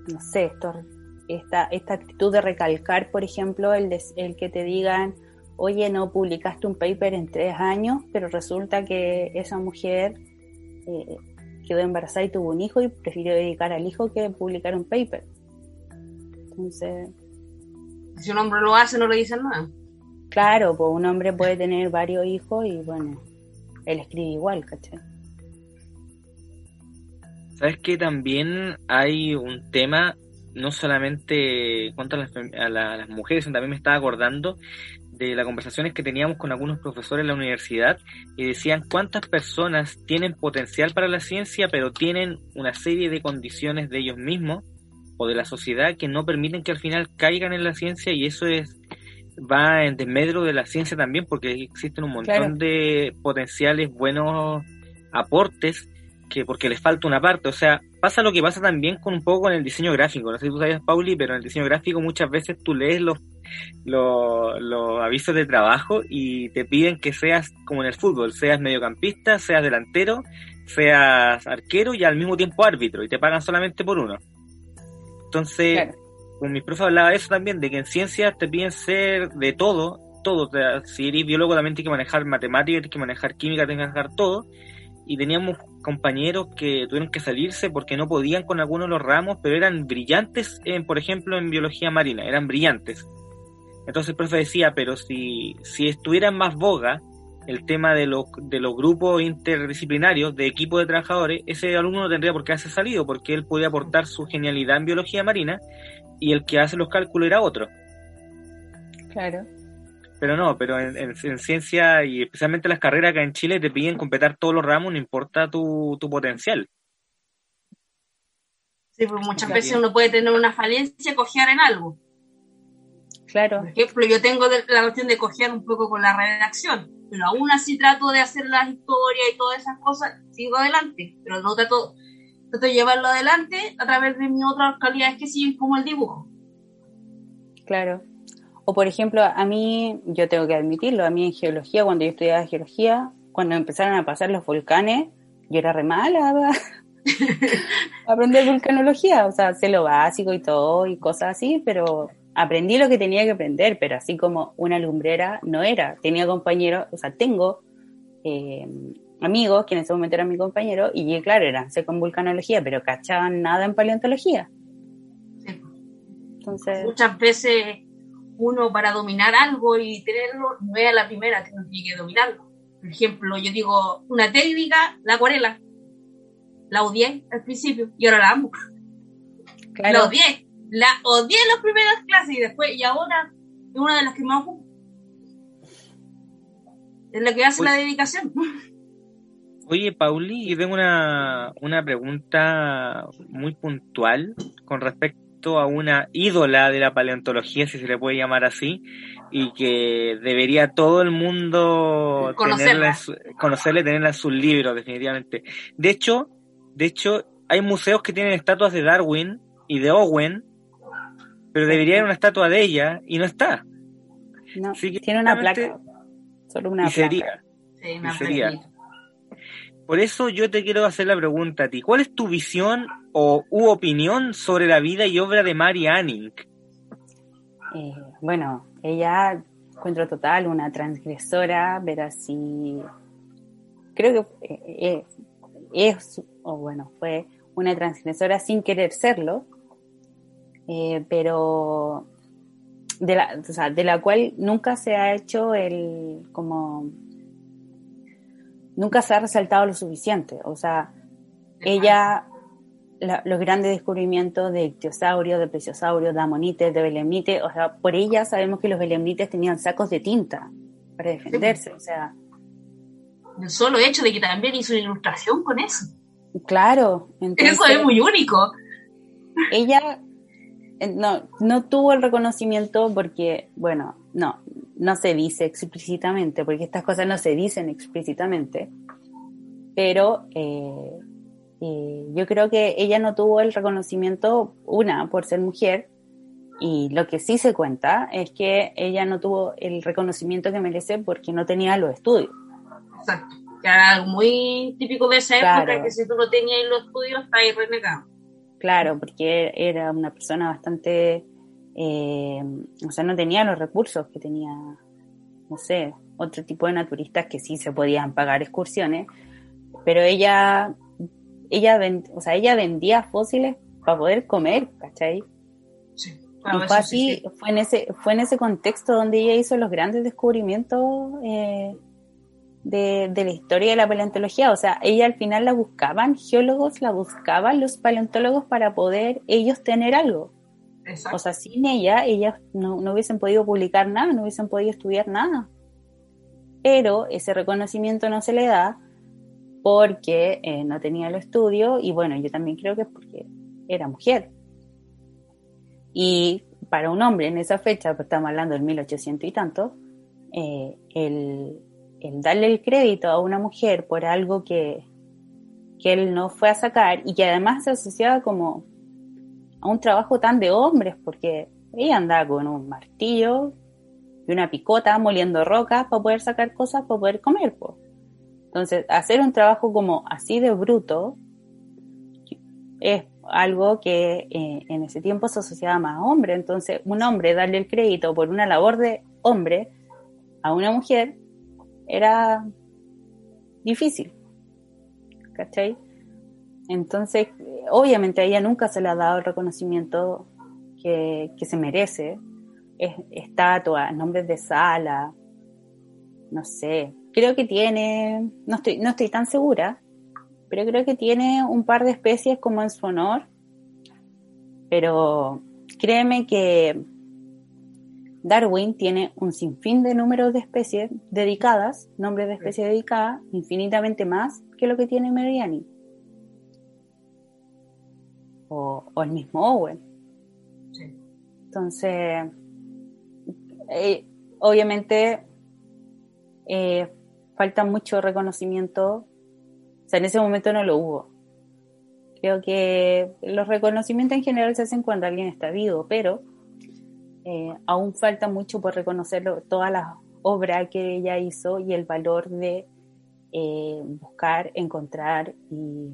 no sé, esta, esta actitud de recalcar, por ejemplo, el, el que te digan, oye, no publicaste un paper en tres años, pero resulta que esa mujer eh, quedó embarazada y tuvo un hijo y prefirió dedicar al hijo que publicar un paper. Entonces... Si un hombre lo hace, no le dicen nada. Claro, pues un hombre puede tener varios hijos y bueno, él escribe igual, ¿cachai? Sabes que también hay un tema, no solamente contra las, a, las mujeres, también me estaba acordando de las conversaciones que teníamos con algunos profesores en la universidad y decían cuántas personas tienen potencial para la ciencia, pero tienen una serie de condiciones de ellos mismos o de la sociedad que no permiten que al final caigan en la ciencia y eso es va en desmedro de la ciencia también porque existen un montón de potenciales buenos aportes que porque les falta una parte, o sea, pasa lo que pasa también con un poco con el diseño gráfico, no sé si tú sabías, Pauli, pero en el diseño gráfico muchas veces tú lees los, los, avisos de trabajo y te piden que seas como en el fútbol, seas mediocampista, seas delantero, seas arquero y al mismo tiempo árbitro, y te pagan solamente por uno. Entonces, con mis profes hablaba de eso también, de que en ciencias te piden ser de todo, todo, si eres biólogo también tienes que manejar matemáticas, tienes que manejar química, tienes que manejar todo, y teníamos compañeros que tuvieron que salirse porque no podían con algunos de los ramos, pero eran brillantes, en, por ejemplo, en biología marina, eran brillantes. Entonces el profe decía, pero si, si estuviera en más boga el tema de los, de los grupos interdisciplinarios, de equipos de trabajadores, ese alumno no tendría por qué haberse salido, porque él podía aportar su genialidad en biología marina y el que hace los cálculos era otro. Claro. Pero no, pero en, ciencia y especialmente las carreras acá en Chile te piden completar todos los ramos, no importa tu, tu potencial. Sí, pues muchas veces uno puede tener una falencia, cojear en algo. Claro. Por ejemplo, yo tengo la cuestión de cojear un poco con la redacción, pero aún así trato de hacer las historias y todas esas cosas, sigo adelante, pero no trato, trato de llevarlo adelante a través de mis otras calidades que siguen como el dibujo. Claro. O por ejemplo, a mí, yo tengo que admitirlo, a mí en geología, cuando yo estudiaba geología, cuando empezaron a pasar los volcanes, yo era re mala aprender vulcanología, o sea, sé lo básico y todo y cosas así, pero aprendí lo que tenía que aprender, pero así como una lumbrera no era. Tenía compañeros, o sea, tengo eh, amigos que en ese momento eran mi compañero y claro, eran sé con vulcanología, pero cachaban nada en paleontología. Entonces, muchas veces uno para dominar algo y tenerlo, no es la primera que uno tiene que dominarlo. Por ejemplo, yo digo, una técnica, la acuarela. La odié al principio y ahora la amo. La odié. La odié en las primeras clases y después, y ahora es una de las que más ocupo. Es la que hace la dedicación. Oye, Pauli, yo tengo una, una pregunta muy puntual con respecto a una ídola de la paleontología, si se le puede llamar así, y que debería todo el mundo conocerla, conocerle, tenerla en sus libros, definitivamente. De hecho, de hecho, hay museos que tienen estatuas de Darwin y de Owen, pero debería haber una estatua de ella y no está. No, tiene una placa. Solo una y sería. sería. Por eso yo te quiero hacer la pregunta a ti. ¿Cuál es tu visión o u opinión sobre la vida y obra de Mary Anning? Eh, bueno, ella encuentro total, una transgresora, pero así creo que eh, eh, es, o bueno, fue una transgresora sin querer serlo, pero de la, o sea, de la cual nunca se ha hecho el como nunca se ha resaltado lo suficiente. O sea, ella, los grandes descubrimientos de ictiosaurio, de plesiosaurio, de amonites, de belemnites, o sea, por ella sabemos que los belemnites tenían sacos de tinta para defenderse, o sea. El solo hecho de que también hizo una ilustración con eso. Claro. eso es muy único. Ella eh, no, no tuvo el reconocimiento porque, bueno, no, no se dice explícitamente, porque estas cosas no se dicen explícitamente, pero eh, eh, yo creo que ella no tuvo el reconocimiento, una, por ser mujer, y lo que sí se cuenta es que ella no tuvo el reconocimiento que merece porque no tenía los estudios. Exacto, que era algo muy típico de esa época, que si tú no tenías los estudios, estabas renegado. Claro, porque era una persona bastante eh, o sea, no tenía los recursos que tenía, no sé, otro tipo de naturistas que sí se podían pagar excursiones, pero ella, ella, o sea, ella vendía fósiles para poder comer, ¿cachai? Sí. y fue así, fue en ese, fue en ese contexto donde ella hizo los grandes descubrimientos eh, de, de, la historia de la paleontología. O sea, ella al final la buscaban, geólogos la buscaban, los paleontólogos para poder ellos tener algo. O sea, sin ella, ellas no, hubiesen podido publicar nada, no hubiesen podido estudiar nada. Pero ese reconocimiento no se le da porque eh, no tenía el estudio y bueno, yo también creo que es porque era mujer. Y para un hombre en esa fecha, pues estamos hablando del 1800 y tanto, eh, el, darle el crédito a una mujer por algo que, que él no fue a sacar y que además se asociaba como a un trabajo tan de hombres, porque ella andaba con un martillo y una picota moliendo rocas para poder sacar cosas para poder comer. Pues. Entonces, hacer un trabajo como así de bruto es algo que eh, en ese tiempo se asociaba más a hombre. Entonces, un hombre darle el crédito por una labor de hombre a una mujer era difícil. ¿Cachai? Entonces, obviamente a ella nunca se le ha dado el reconocimiento que, se merece. Es, estatua, nombres de sala, no sé. Creo que tiene, no estoy, no estoy tan segura, pero creo que tiene un par de especies como en su honor. Pero créeme que Darwin tiene un sinfín de números de especies dedicadas, nombres de especies dedicadas, infinitamente más que lo que tiene Meriani o, el mismo Owen. Entonces, eh, obviamente, eh, falta mucho reconocimiento. O sea, en ese momento no lo hubo. Creo que los reconocimientos en general se hacen cuando alguien está vivo, pero eh, aún falta mucho por reconocer todas las obras que ella hizo y el valor de buscar, encontrar y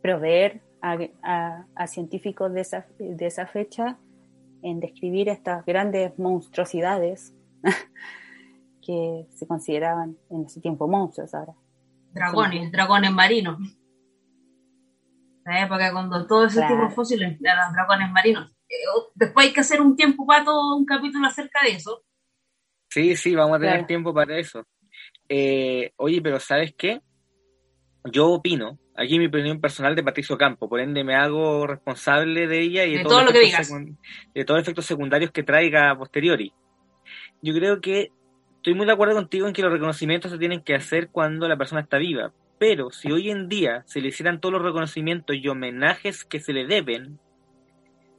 proveer a, científicos de esa, de esa fecha en describir estas grandes monstruosidades que se consideraban en ese tiempo monstruos ahora. Dragones, dragones marinos. La época cuando todo ese tipo de fósiles eran dragones marinos. Eh, después hay que hacer un tiempo para todo un capítulo acerca de eso. Sí, sí, vamos a tener tiempo para eso. Eh, oye, pero ¿sabes qué? Yo opino Aquí mi opinión personal de Patricio Campo, por ende me hago responsable de ella y de, todo lo que digas. De todos los efectos secundarios que traiga a posteriori. Yo creo que estoy muy de acuerdo contigo en que los reconocimientos se tienen que hacer cuando la persona está viva, pero si hoy en día se le hicieran todos los reconocimientos y homenajes que se le deben,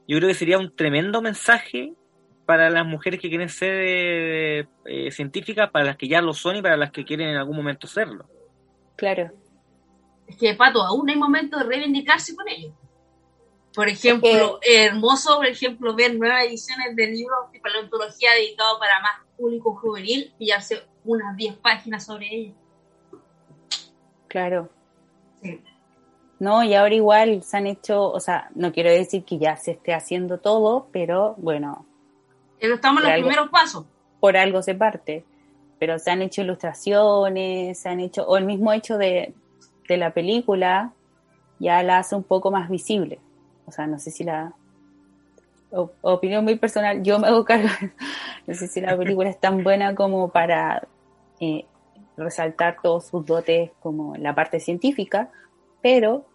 yo creo que sería un tremendo mensaje para las mujeres que quieren ser eh, eh, científicas, para las que ya lo son y para las que quieren en algún momento serlo. Claro. Es que, Pato, aún hay momentos de reivindicarse con ello. Por ejemplo, hermoso, por ejemplo, ver nuevas ediciones de libros de paleontología dedicados para más público juvenil y hace unas 10 páginas sobre ello. Claro. Sí. No, y ahora igual se han hecho, o sea, no quiero decir que ya se esté haciendo todo, pero bueno. Pero estamos en los primeros pasos. Por algo se parte. Pero se han hecho ilustraciones, se han hecho, o el mismo hecho de, de la película ya la hace un poco más visible. O sea, no sé si la, opinión muy personal, yo me hago cargo, no sé si la película es tan buena como para eh, resaltar todos sus dotes como la parte científica, pero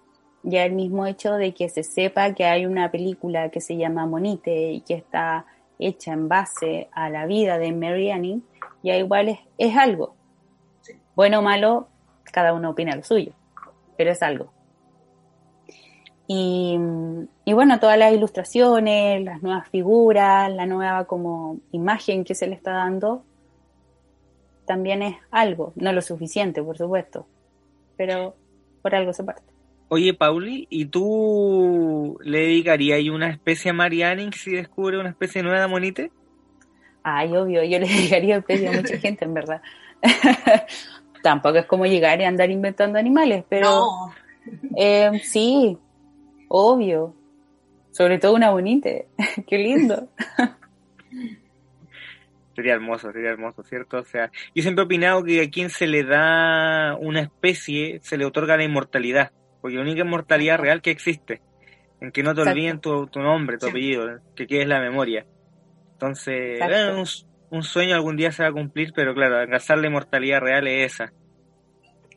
ya el mismo hecho de que se sepa que hay una película que se llama Monite y que está hecha en base a la vida de Mary Anning, ya igual es, algo. Bueno o malo, cada uno opina lo suyo, pero es algo. Y, y, bueno, todas las ilustraciones, las nuevas figuras, la nueva como imagen que se le está dando, también es algo, no lo suficiente, por supuesto, pero por algo se parte. Oye, Pauli, ¿y tú le dedicarías una especie a Marianne si descubre una especie nueva de monite? Ay, obvio, yo le dedicaría especie a mucha gente, en verdad. Tampoco es como llegar y andar inventando animales, pero eh, sí, obvio. Sobre todo una bonite. Qué lindo. Sería hermoso, sería hermoso, ¿cierto? O sea, yo siempre he opinado que a quien se le da una especie se le otorga la inmortalidad, porque la única inmortalidad real que existe, en que no te olviden tu, nombre, tu apellido, que quede la memoria. Entonces, un, sueño algún día se va a cumplir, pero claro, alcanzar la inmortalidad real es esa.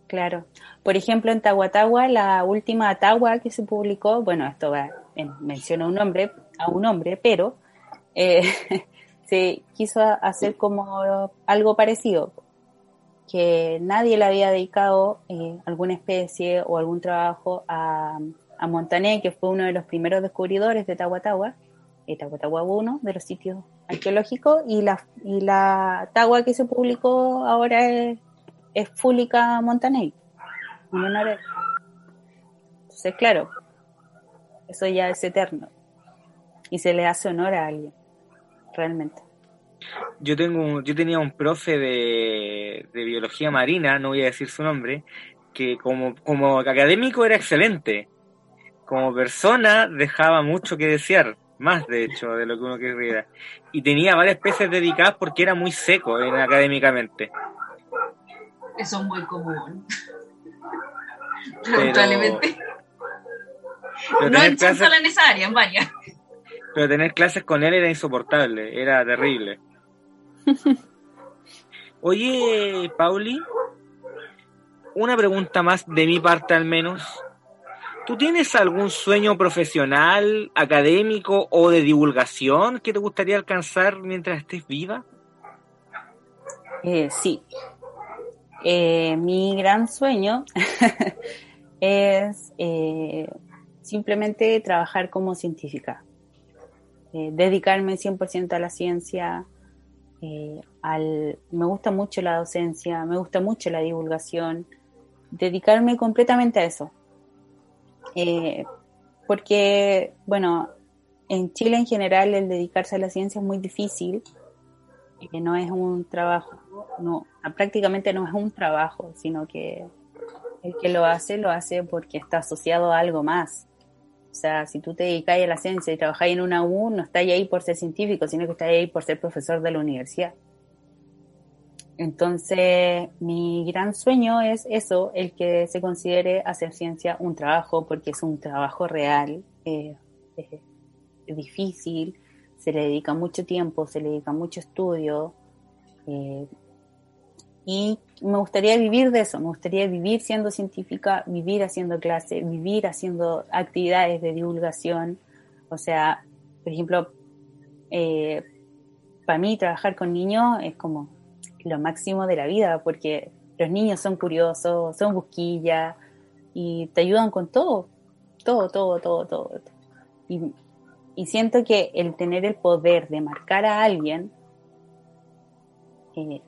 Claro. Por ejemplo, en Tahuatahua, la última Atagua que se publicó, bueno, esto va, menciona un nombre, a un hombre, pero eh, se quiso hacer como algo parecido, que nadie le había dedicado eh, alguna especie o algún trabajo a, a, Montané, que fue uno de los primeros descubridores de Tahuatahua, eh, Tahuatahua 1, de los sitios arqueológicos, y la, y la Tagua que se publicó ahora es, es Fúlica Montané. Entonces, claro, eso ya es eterno y se le hace honor a alguien realmente. Yo tengo, yo tenía un profe de, biología marina, no voy a decir su nombre, que como, como académico era excelente. Como persona dejaba mucho que desear, más de hecho de lo que uno querría. Y tenía varias especies dedicadas porque era muy seco en, académicamente. Eso es muy común. Lamentablemente. no en solo en esa área, vaya. Pero tener clases con él era insoportable, era terrible. Oye, Pauli, una pregunta más de mi parte al menos. ¿Tú tienes algún sueño profesional, académico o de divulgación que te gustaría alcanzar mientras estés viva? Eh, sí. Eh, mi gran sueño es eh, simplemente trabajar como científica. Eh, dedicarme 100% a la ciencia. Eh, al, me gusta mucho la docencia, me gusta mucho la divulgación. Dedicarme completamente a eso. Eh, porque, bueno, en Chile en general el dedicarse a la ciencia es muy difícil. no es un trabajo, no, prácticamente no es un trabajo, sino que el que lo hace, lo hace porque está asociado a algo más. O sea, si tú te dedicas a la ciencia y trabajas en una U, no estás ahí por ser científico, sino que estás ahí por ser profesor de la universidad. Entonces, mi gran sueño es eso, el que se considere hacer ciencia un trabajo, porque es un trabajo real, eh, difícil, se le dedica mucho tiempo, se le dedica mucho estudio, eh, y me gustaría vivir de eso, me gustaría vivir siendo científica, vivir haciendo clase, vivir haciendo actividades de divulgación. O sea, por ejemplo, eh, para mí trabajar con niños es como lo máximo de la vida, porque los niños son curiosos, son busquillas y te ayudan con todo, todo, todo, todo, todo. Y y siento que el tener el poder de marcar a alguien eh,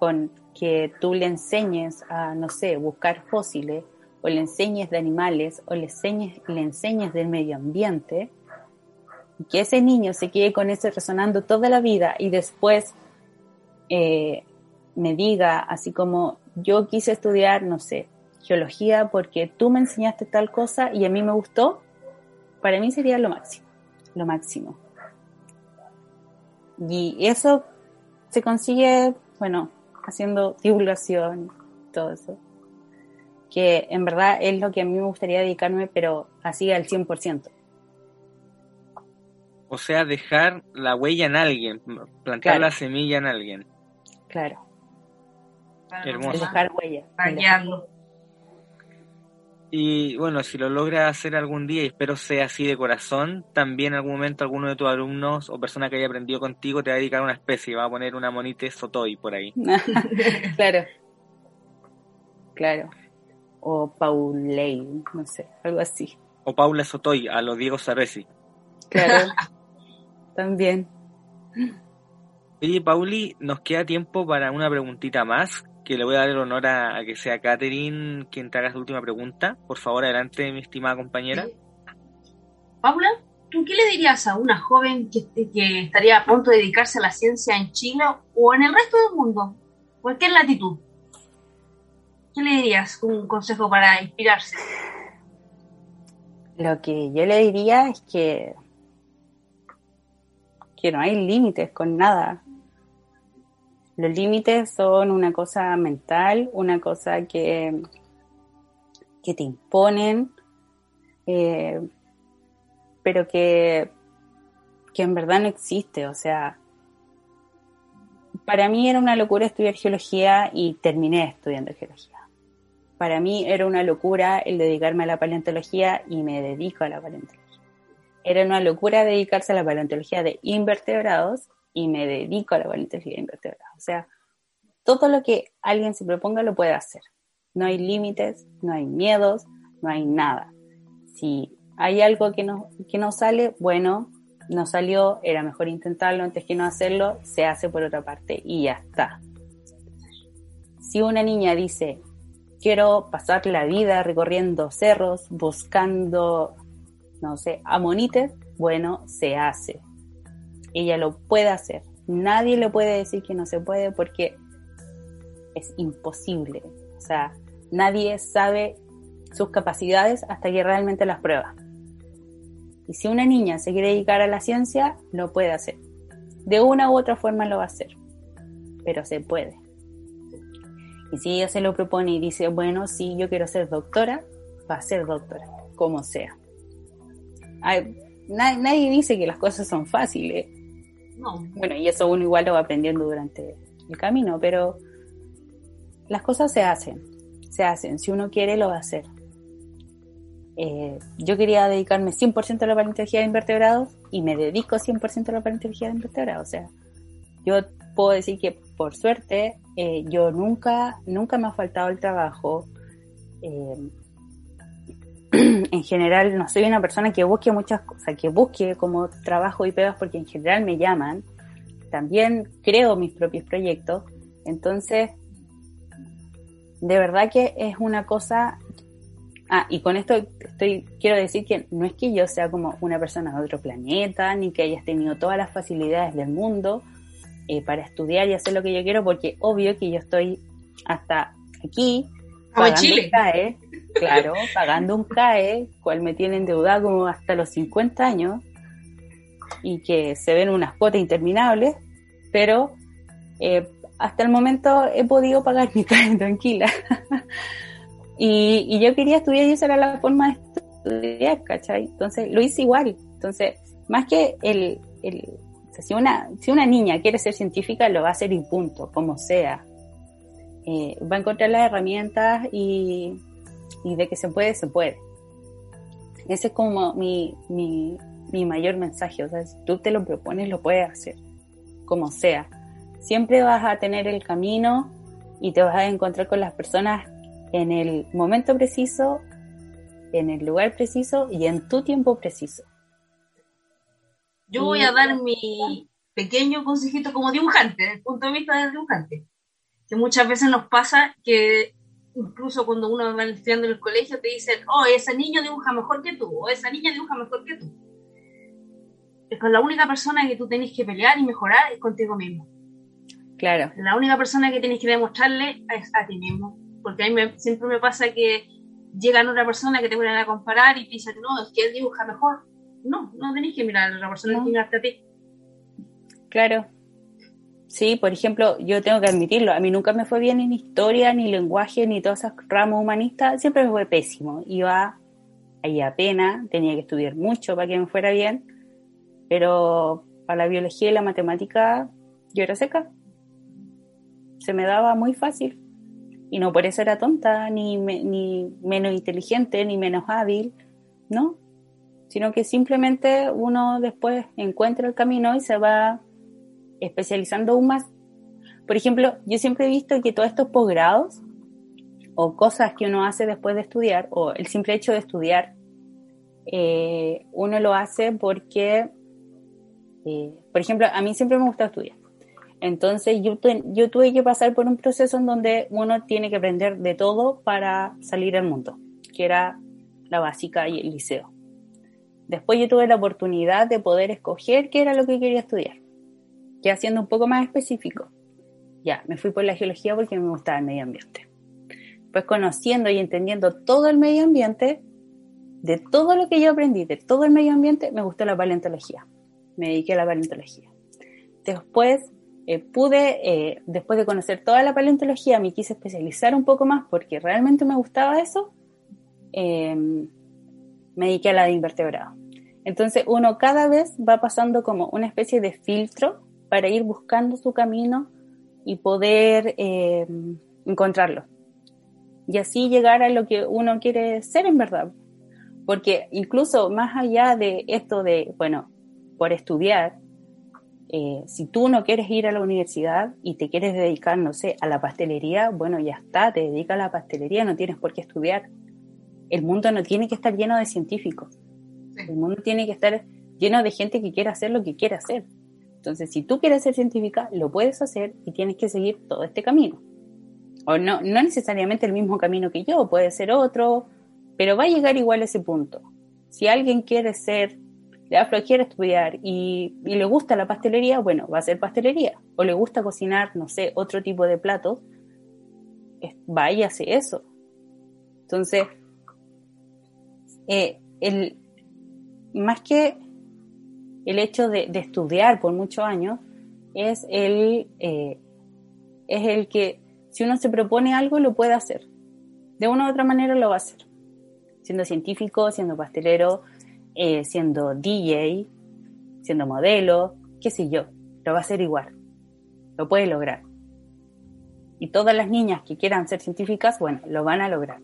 con que tú le enseñes a, no sé, buscar fósiles, o le enseñes de animales, o le enseñes, le enseñes del medio ambiente, y que ese niño se quede con eso resonando toda la vida y después eh, me diga, así como yo quise estudiar, no sé, geología porque tú me enseñaste tal cosa y a mí me gustó, para mí sería lo máximo, lo máximo. Y eso se consigue, bueno, haciendo divulgación, todo eso. Que en verdad es lo que a mí me gustaría dedicarme, pero así al 100%. O sea, dejar la huella en alguien, plantar la semilla en alguien. Claro. Hermoso. Dejar huella. Y bueno, si lo logras hacer algún día, y espero sea así de corazón, también en algún momento alguno de tus alumnos o persona que haya aprendido contigo te va a dedicar a una especie, va a poner una monite sotoy por ahí. claro. Claro. O Pauley, no sé, algo así. O Paula Sotoy, a los Diego Sarresi. Claro. también. Oye, Pauli, nos queda tiempo para una preguntita más que le voy a dar el honor a, que sea Catherine quien te haga su última pregunta. Por favor, adelante, mi estimada compañera. Paula, ¿tú qué le dirías a una joven que, que estaría a punto de dedicarse a la ciencia en Chile o en el resto del mundo? Cualquier latitud. ¿Qué le dirías? Un consejo para inspirarse. Lo que yo le diría es que, que no hay límites con nada. Los límites son una cosa mental, una cosa que, que te imponen, eh, pero que, que en verdad no existe. O sea, para mí era una locura estudiar geología y terminé estudiando geología. Para mí era una locura el dedicarme a la paleontología y me dedico a la paleontología. Era una locura dedicarse a la paleontología de invertebrados y me dedico a la paleontología de invertebrados. O sea, todo lo que alguien se proponga lo puede hacer. No hay límites, no hay miedos, no hay nada. Si hay algo que no, que no sale, bueno, no salió, era mejor intentarlo antes que no hacerlo, se hace por otra parte y ya está. Si una niña dice, quiero pasar la vida recorriendo cerros, buscando, no sé, amonites, bueno, se hace ella lo puede hacer. Nadie le puede decir que no se puede porque es imposible. O sea, nadie sabe sus capacidades hasta que realmente las prueba. Y si una niña se quiere dedicar a la ciencia, lo puede hacer. De una u otra forma lo va a hacer, pero se puede. Y si ella se lo propone y dice, bueno, sí, yo quiero ser doctora, va a ser doctora, como sea. nadie dice que las cosas son fáciles. Bueno, y eso uno igual lo va aprendiendo durante el camino, pero las cosas se hacen, se hacen. Si uno quiere, lo va a hacer. Eh, yo quería dedicarme 100% a la paleontología de invertebrados y me dedico 100% a la paleontología de invertebrados. O sea, yo puedo decir que por suerte eh, yo nunca, nunca me ha faltado el trabajo. Eh, en general no soy una persona que busque muchas cosas, que busque como trabajo y pegas porque en general me llaman. También creo mis propios proyectos. Entonces, de verdad que es una cosa. Ah, y con esto estoy, quiero decir que no es que yo sea como una persona de otro planeta, ni que hayas tenido todas las facilidades del mundo eh, para estudiar y hacer lo que yo quiero, porque obvio que yo estoy hasta aquí, pagando Chile. Claro, pagando un CAE, cual me tiene endeudada como hasta los 50 años y que se ven unas cuotas interminables, pero eh, hasta el momento he podido pagar mi CAE tranquila. y, yo quería estudiar y esa era la forma de estudiar, ¿cachai? Entonces lo hice igual. Entonces, más que el, el si una, si una niña quiere ser científica, lo va a hacer y punto, como sea. Eh, va a encontrar las herramientas y, y de que se puede, se puede. Ese es como mi, mi, mi mayor mensaje. O sea, si tú te lo propones, lo puedes hacer, como sea. Siempre vas a tener el camino y te vas a encontrar con las personas en el momento preciso, en el lugar preciso y en tu tiempo preciso. Yo voy a dar mi pequeño consejito como dibujante, desde el punto de vista del dibujante. Que muchas veces nos pasa que incluso cuando uno va estudiando en el colegio te dicen, oh, ese niño dibuja mejor que tú, o esa niña dibuja mejor que tú. Es con la única persona que tú tenés que pelear y mejorar es contigo mismo. Claro. La única persona que tenés que demostrarle es a ti mismo. Porque a mí siempre me pasa que llegan otra persona que te vuelven a comparar y piensan, no, es que él dibuja mejor. No, no tenés que mirar a la otra persona, no. que mirarte a ti. Claro. Sí, por ejemplo, yo tengo que admitirlo, a mí nunca me fue bien en historia, ni lenguaje, ni todas esas ramas humanistas, siempre me fue pésimo. Iba ahí apenas, tenía que estudiar mucho para que me fuera bien, pero para la biología y la matemática yo era seca. Se me daba muy fácil. Y no por eso era tonta, ni, me, ni menos inteligente, ni menos hábil, ¿no? Sino que simplemente uno después encuentra el camino y se va especializando aún más. Por ejemplo, yo siempre he visto que todos estos posgrados o cosas que uno hace después de estudiar, o el simple hecho de estudiar, eh, uno lo hace porque, eh, por ejemplo, a mí siempre me gusta estudiar. Entonces yo, yo tuve que pasar por un proceso en donde uno tiene que aprender de todo para salir al mundo, que era la básica y el liceo. Después yo tuve la oportunidad de poder escoger qué era lo que quería estudiar, ya siendo un poco más específico. Ya, me fui por la geología porque me gustaba el medio ambiente. Pues conociendo y entendiendo todo el medio ambiente, de todo lo que yo aprendí, de todo el medio ambiente, me gustó la paleontología. Me dediqué a la paleontología. Después eh, pude, eh, después de conocer toda la paleontología, me quise especializar un poco más porque realmente me gustaba eso, eh, me dediqué a la de invertebrado. Entonces uno cada vez va pasando como una especie de filtro para ir buscando su camino y poder encontrarlo. Y así llegar a lo que uno quiere ser en verdad. Porque incluso más allá de esto de, bueno, por estudiar, eh, si tú no quieres ir a la universidad y te quieres dedicar, no sé, a la pastelería, bueno, ya está, te dedicas a la pastelería, no tienes por qué estudiar. El mundo no tiene que estar lleno de científicos. El mundo tiene que estar lleno de gente que quiera hacer lo que quiere hacer. Entonces, si tú quieres ser científica, lo puedes hacer y tienes que seguir todo este camino. O no, no necesariamente el mismo camino que yo, puede ser otro, pero va a llegar igual a ese punto. Si alguien quiere ser le da flojera estudiar y, y, le gusta la pastelería, bueno, va a ser pastelería. O le gusta cocinar, no sé, otro tipo de platos, vaya hace eso. Entonces, eh, el, más que el hecho de, estudiar por muchos años, es el, eh, es el que si uno se propone algo, lo puede hacer. De una u otra manera lo va a hacer. Siendo científico, siendo pastelero, eh, siendo DJ, siendo modelo, qué sé yo, lo va a hacer igual, lo puede lograr. Y todas las niñas que quieran ser científicas, bueno, lo van a lograr,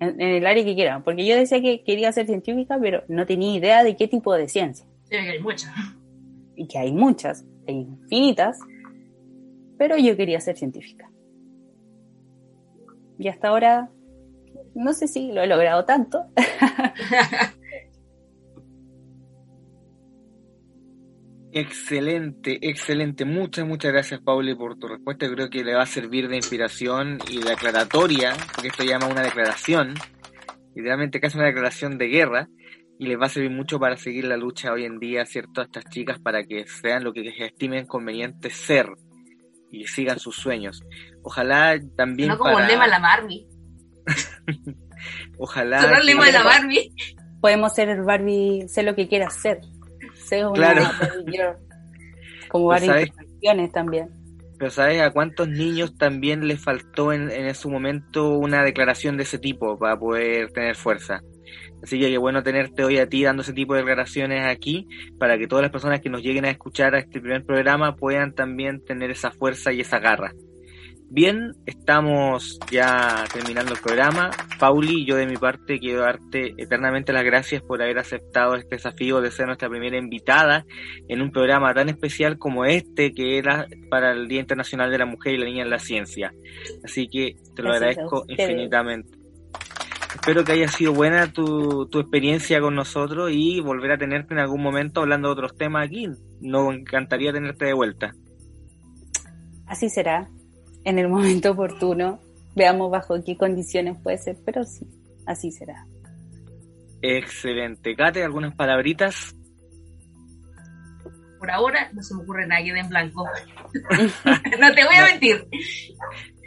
en el área que quieran, porque yo decía que quería ser científica, pero no tenía idea de qué tipo de ciencia. Sí, que hay muchas. Y que hay muchas, hay infinitas, pero yo quería ser científica. Y hasta ahora, no sé si lo he logrado tanto, Excelente, excelente. Muchas, muchas gracias, Pauli, por tu respuesta. Creo que le va a servir de inspiración y de aclaratoria, porque esto llama una declaración, literalmente casi una declaración de guerra, y les va a servir mucho para seguir la lucha hoy en día, ¿cierto?, a estas chicas para que sean lo que les estimen conveniente ser y sigan sus sueños. Ojalá también. No como el lema de la Barbie. Ojalá. Solo el lema de la Barbie. Podemos ser el Barbie, sé lo que quieras ser claro. como varias cuestiones también. Pero ¿sabes a cuántos niños también les faltó en, en su momento una declaración de ese tipo para poder tener fuerza? Así que qué bueno tenerte hoy a ti dando ese tipo de declaraciones aquí para que todas las personas que nos lleguen a escuchar a este primer programa puedan también tener esa fuerza y esa garra. Bien, estamos ya terminando el programa. Pauli, yo de mi parte quiero darte eternamente las gracias por haber aceptado este desafío de ser nuestra primera invitada en un programa tan especial como este que era para el Día Internacional de la Mujer y la Niña en la Ciencia. Así que te lo Gracias agradezco infinitamente. Espero que haya sido buena tu, tu experiencia con nosotros y volver a tenerte en algún momento hablando de otros temas aquí. Nos encantaría tenerte de vuelta. Así será, en el momento oportuno. Veamos bajo qué condiciones puede ser, pero sí, así será. Excelente. Kate, ¿algunas palabritas? Por ahora no se me ocurre nada, quede en blanco. no te voy a mentir.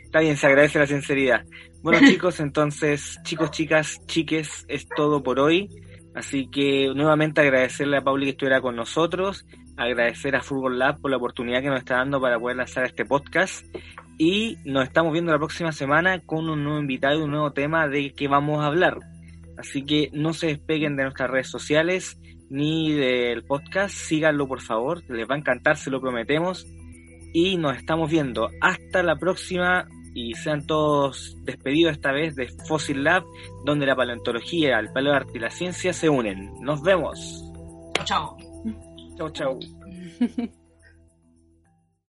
Está bien, se agradece la sinceridad. Bueno chicos, entonces, chicos, chicas, chiques, es todo por hoy. Así que nuevamente agradecerle a Pauli que estuviera con nosotros, agradecer a Fútbol Lab por la oportunidad que nos está dando para poder lanzar este podcast y nos estamos viendo la próxima semana con un nuevo invitado y un nuevo tema de que vamos a hablar. Así que no se despeguen de nuestras redes sociales ni del podcast, síganlo por favor, les va a encantar, se lo prometemos. Y nos estamos viendo. Hasta la próxima y sean todos despedidos esta vez de Fossil Lab, donde la paleontología, el paleoarte y la ciencia se unen. Nos vemos. Chao. Chao, chao.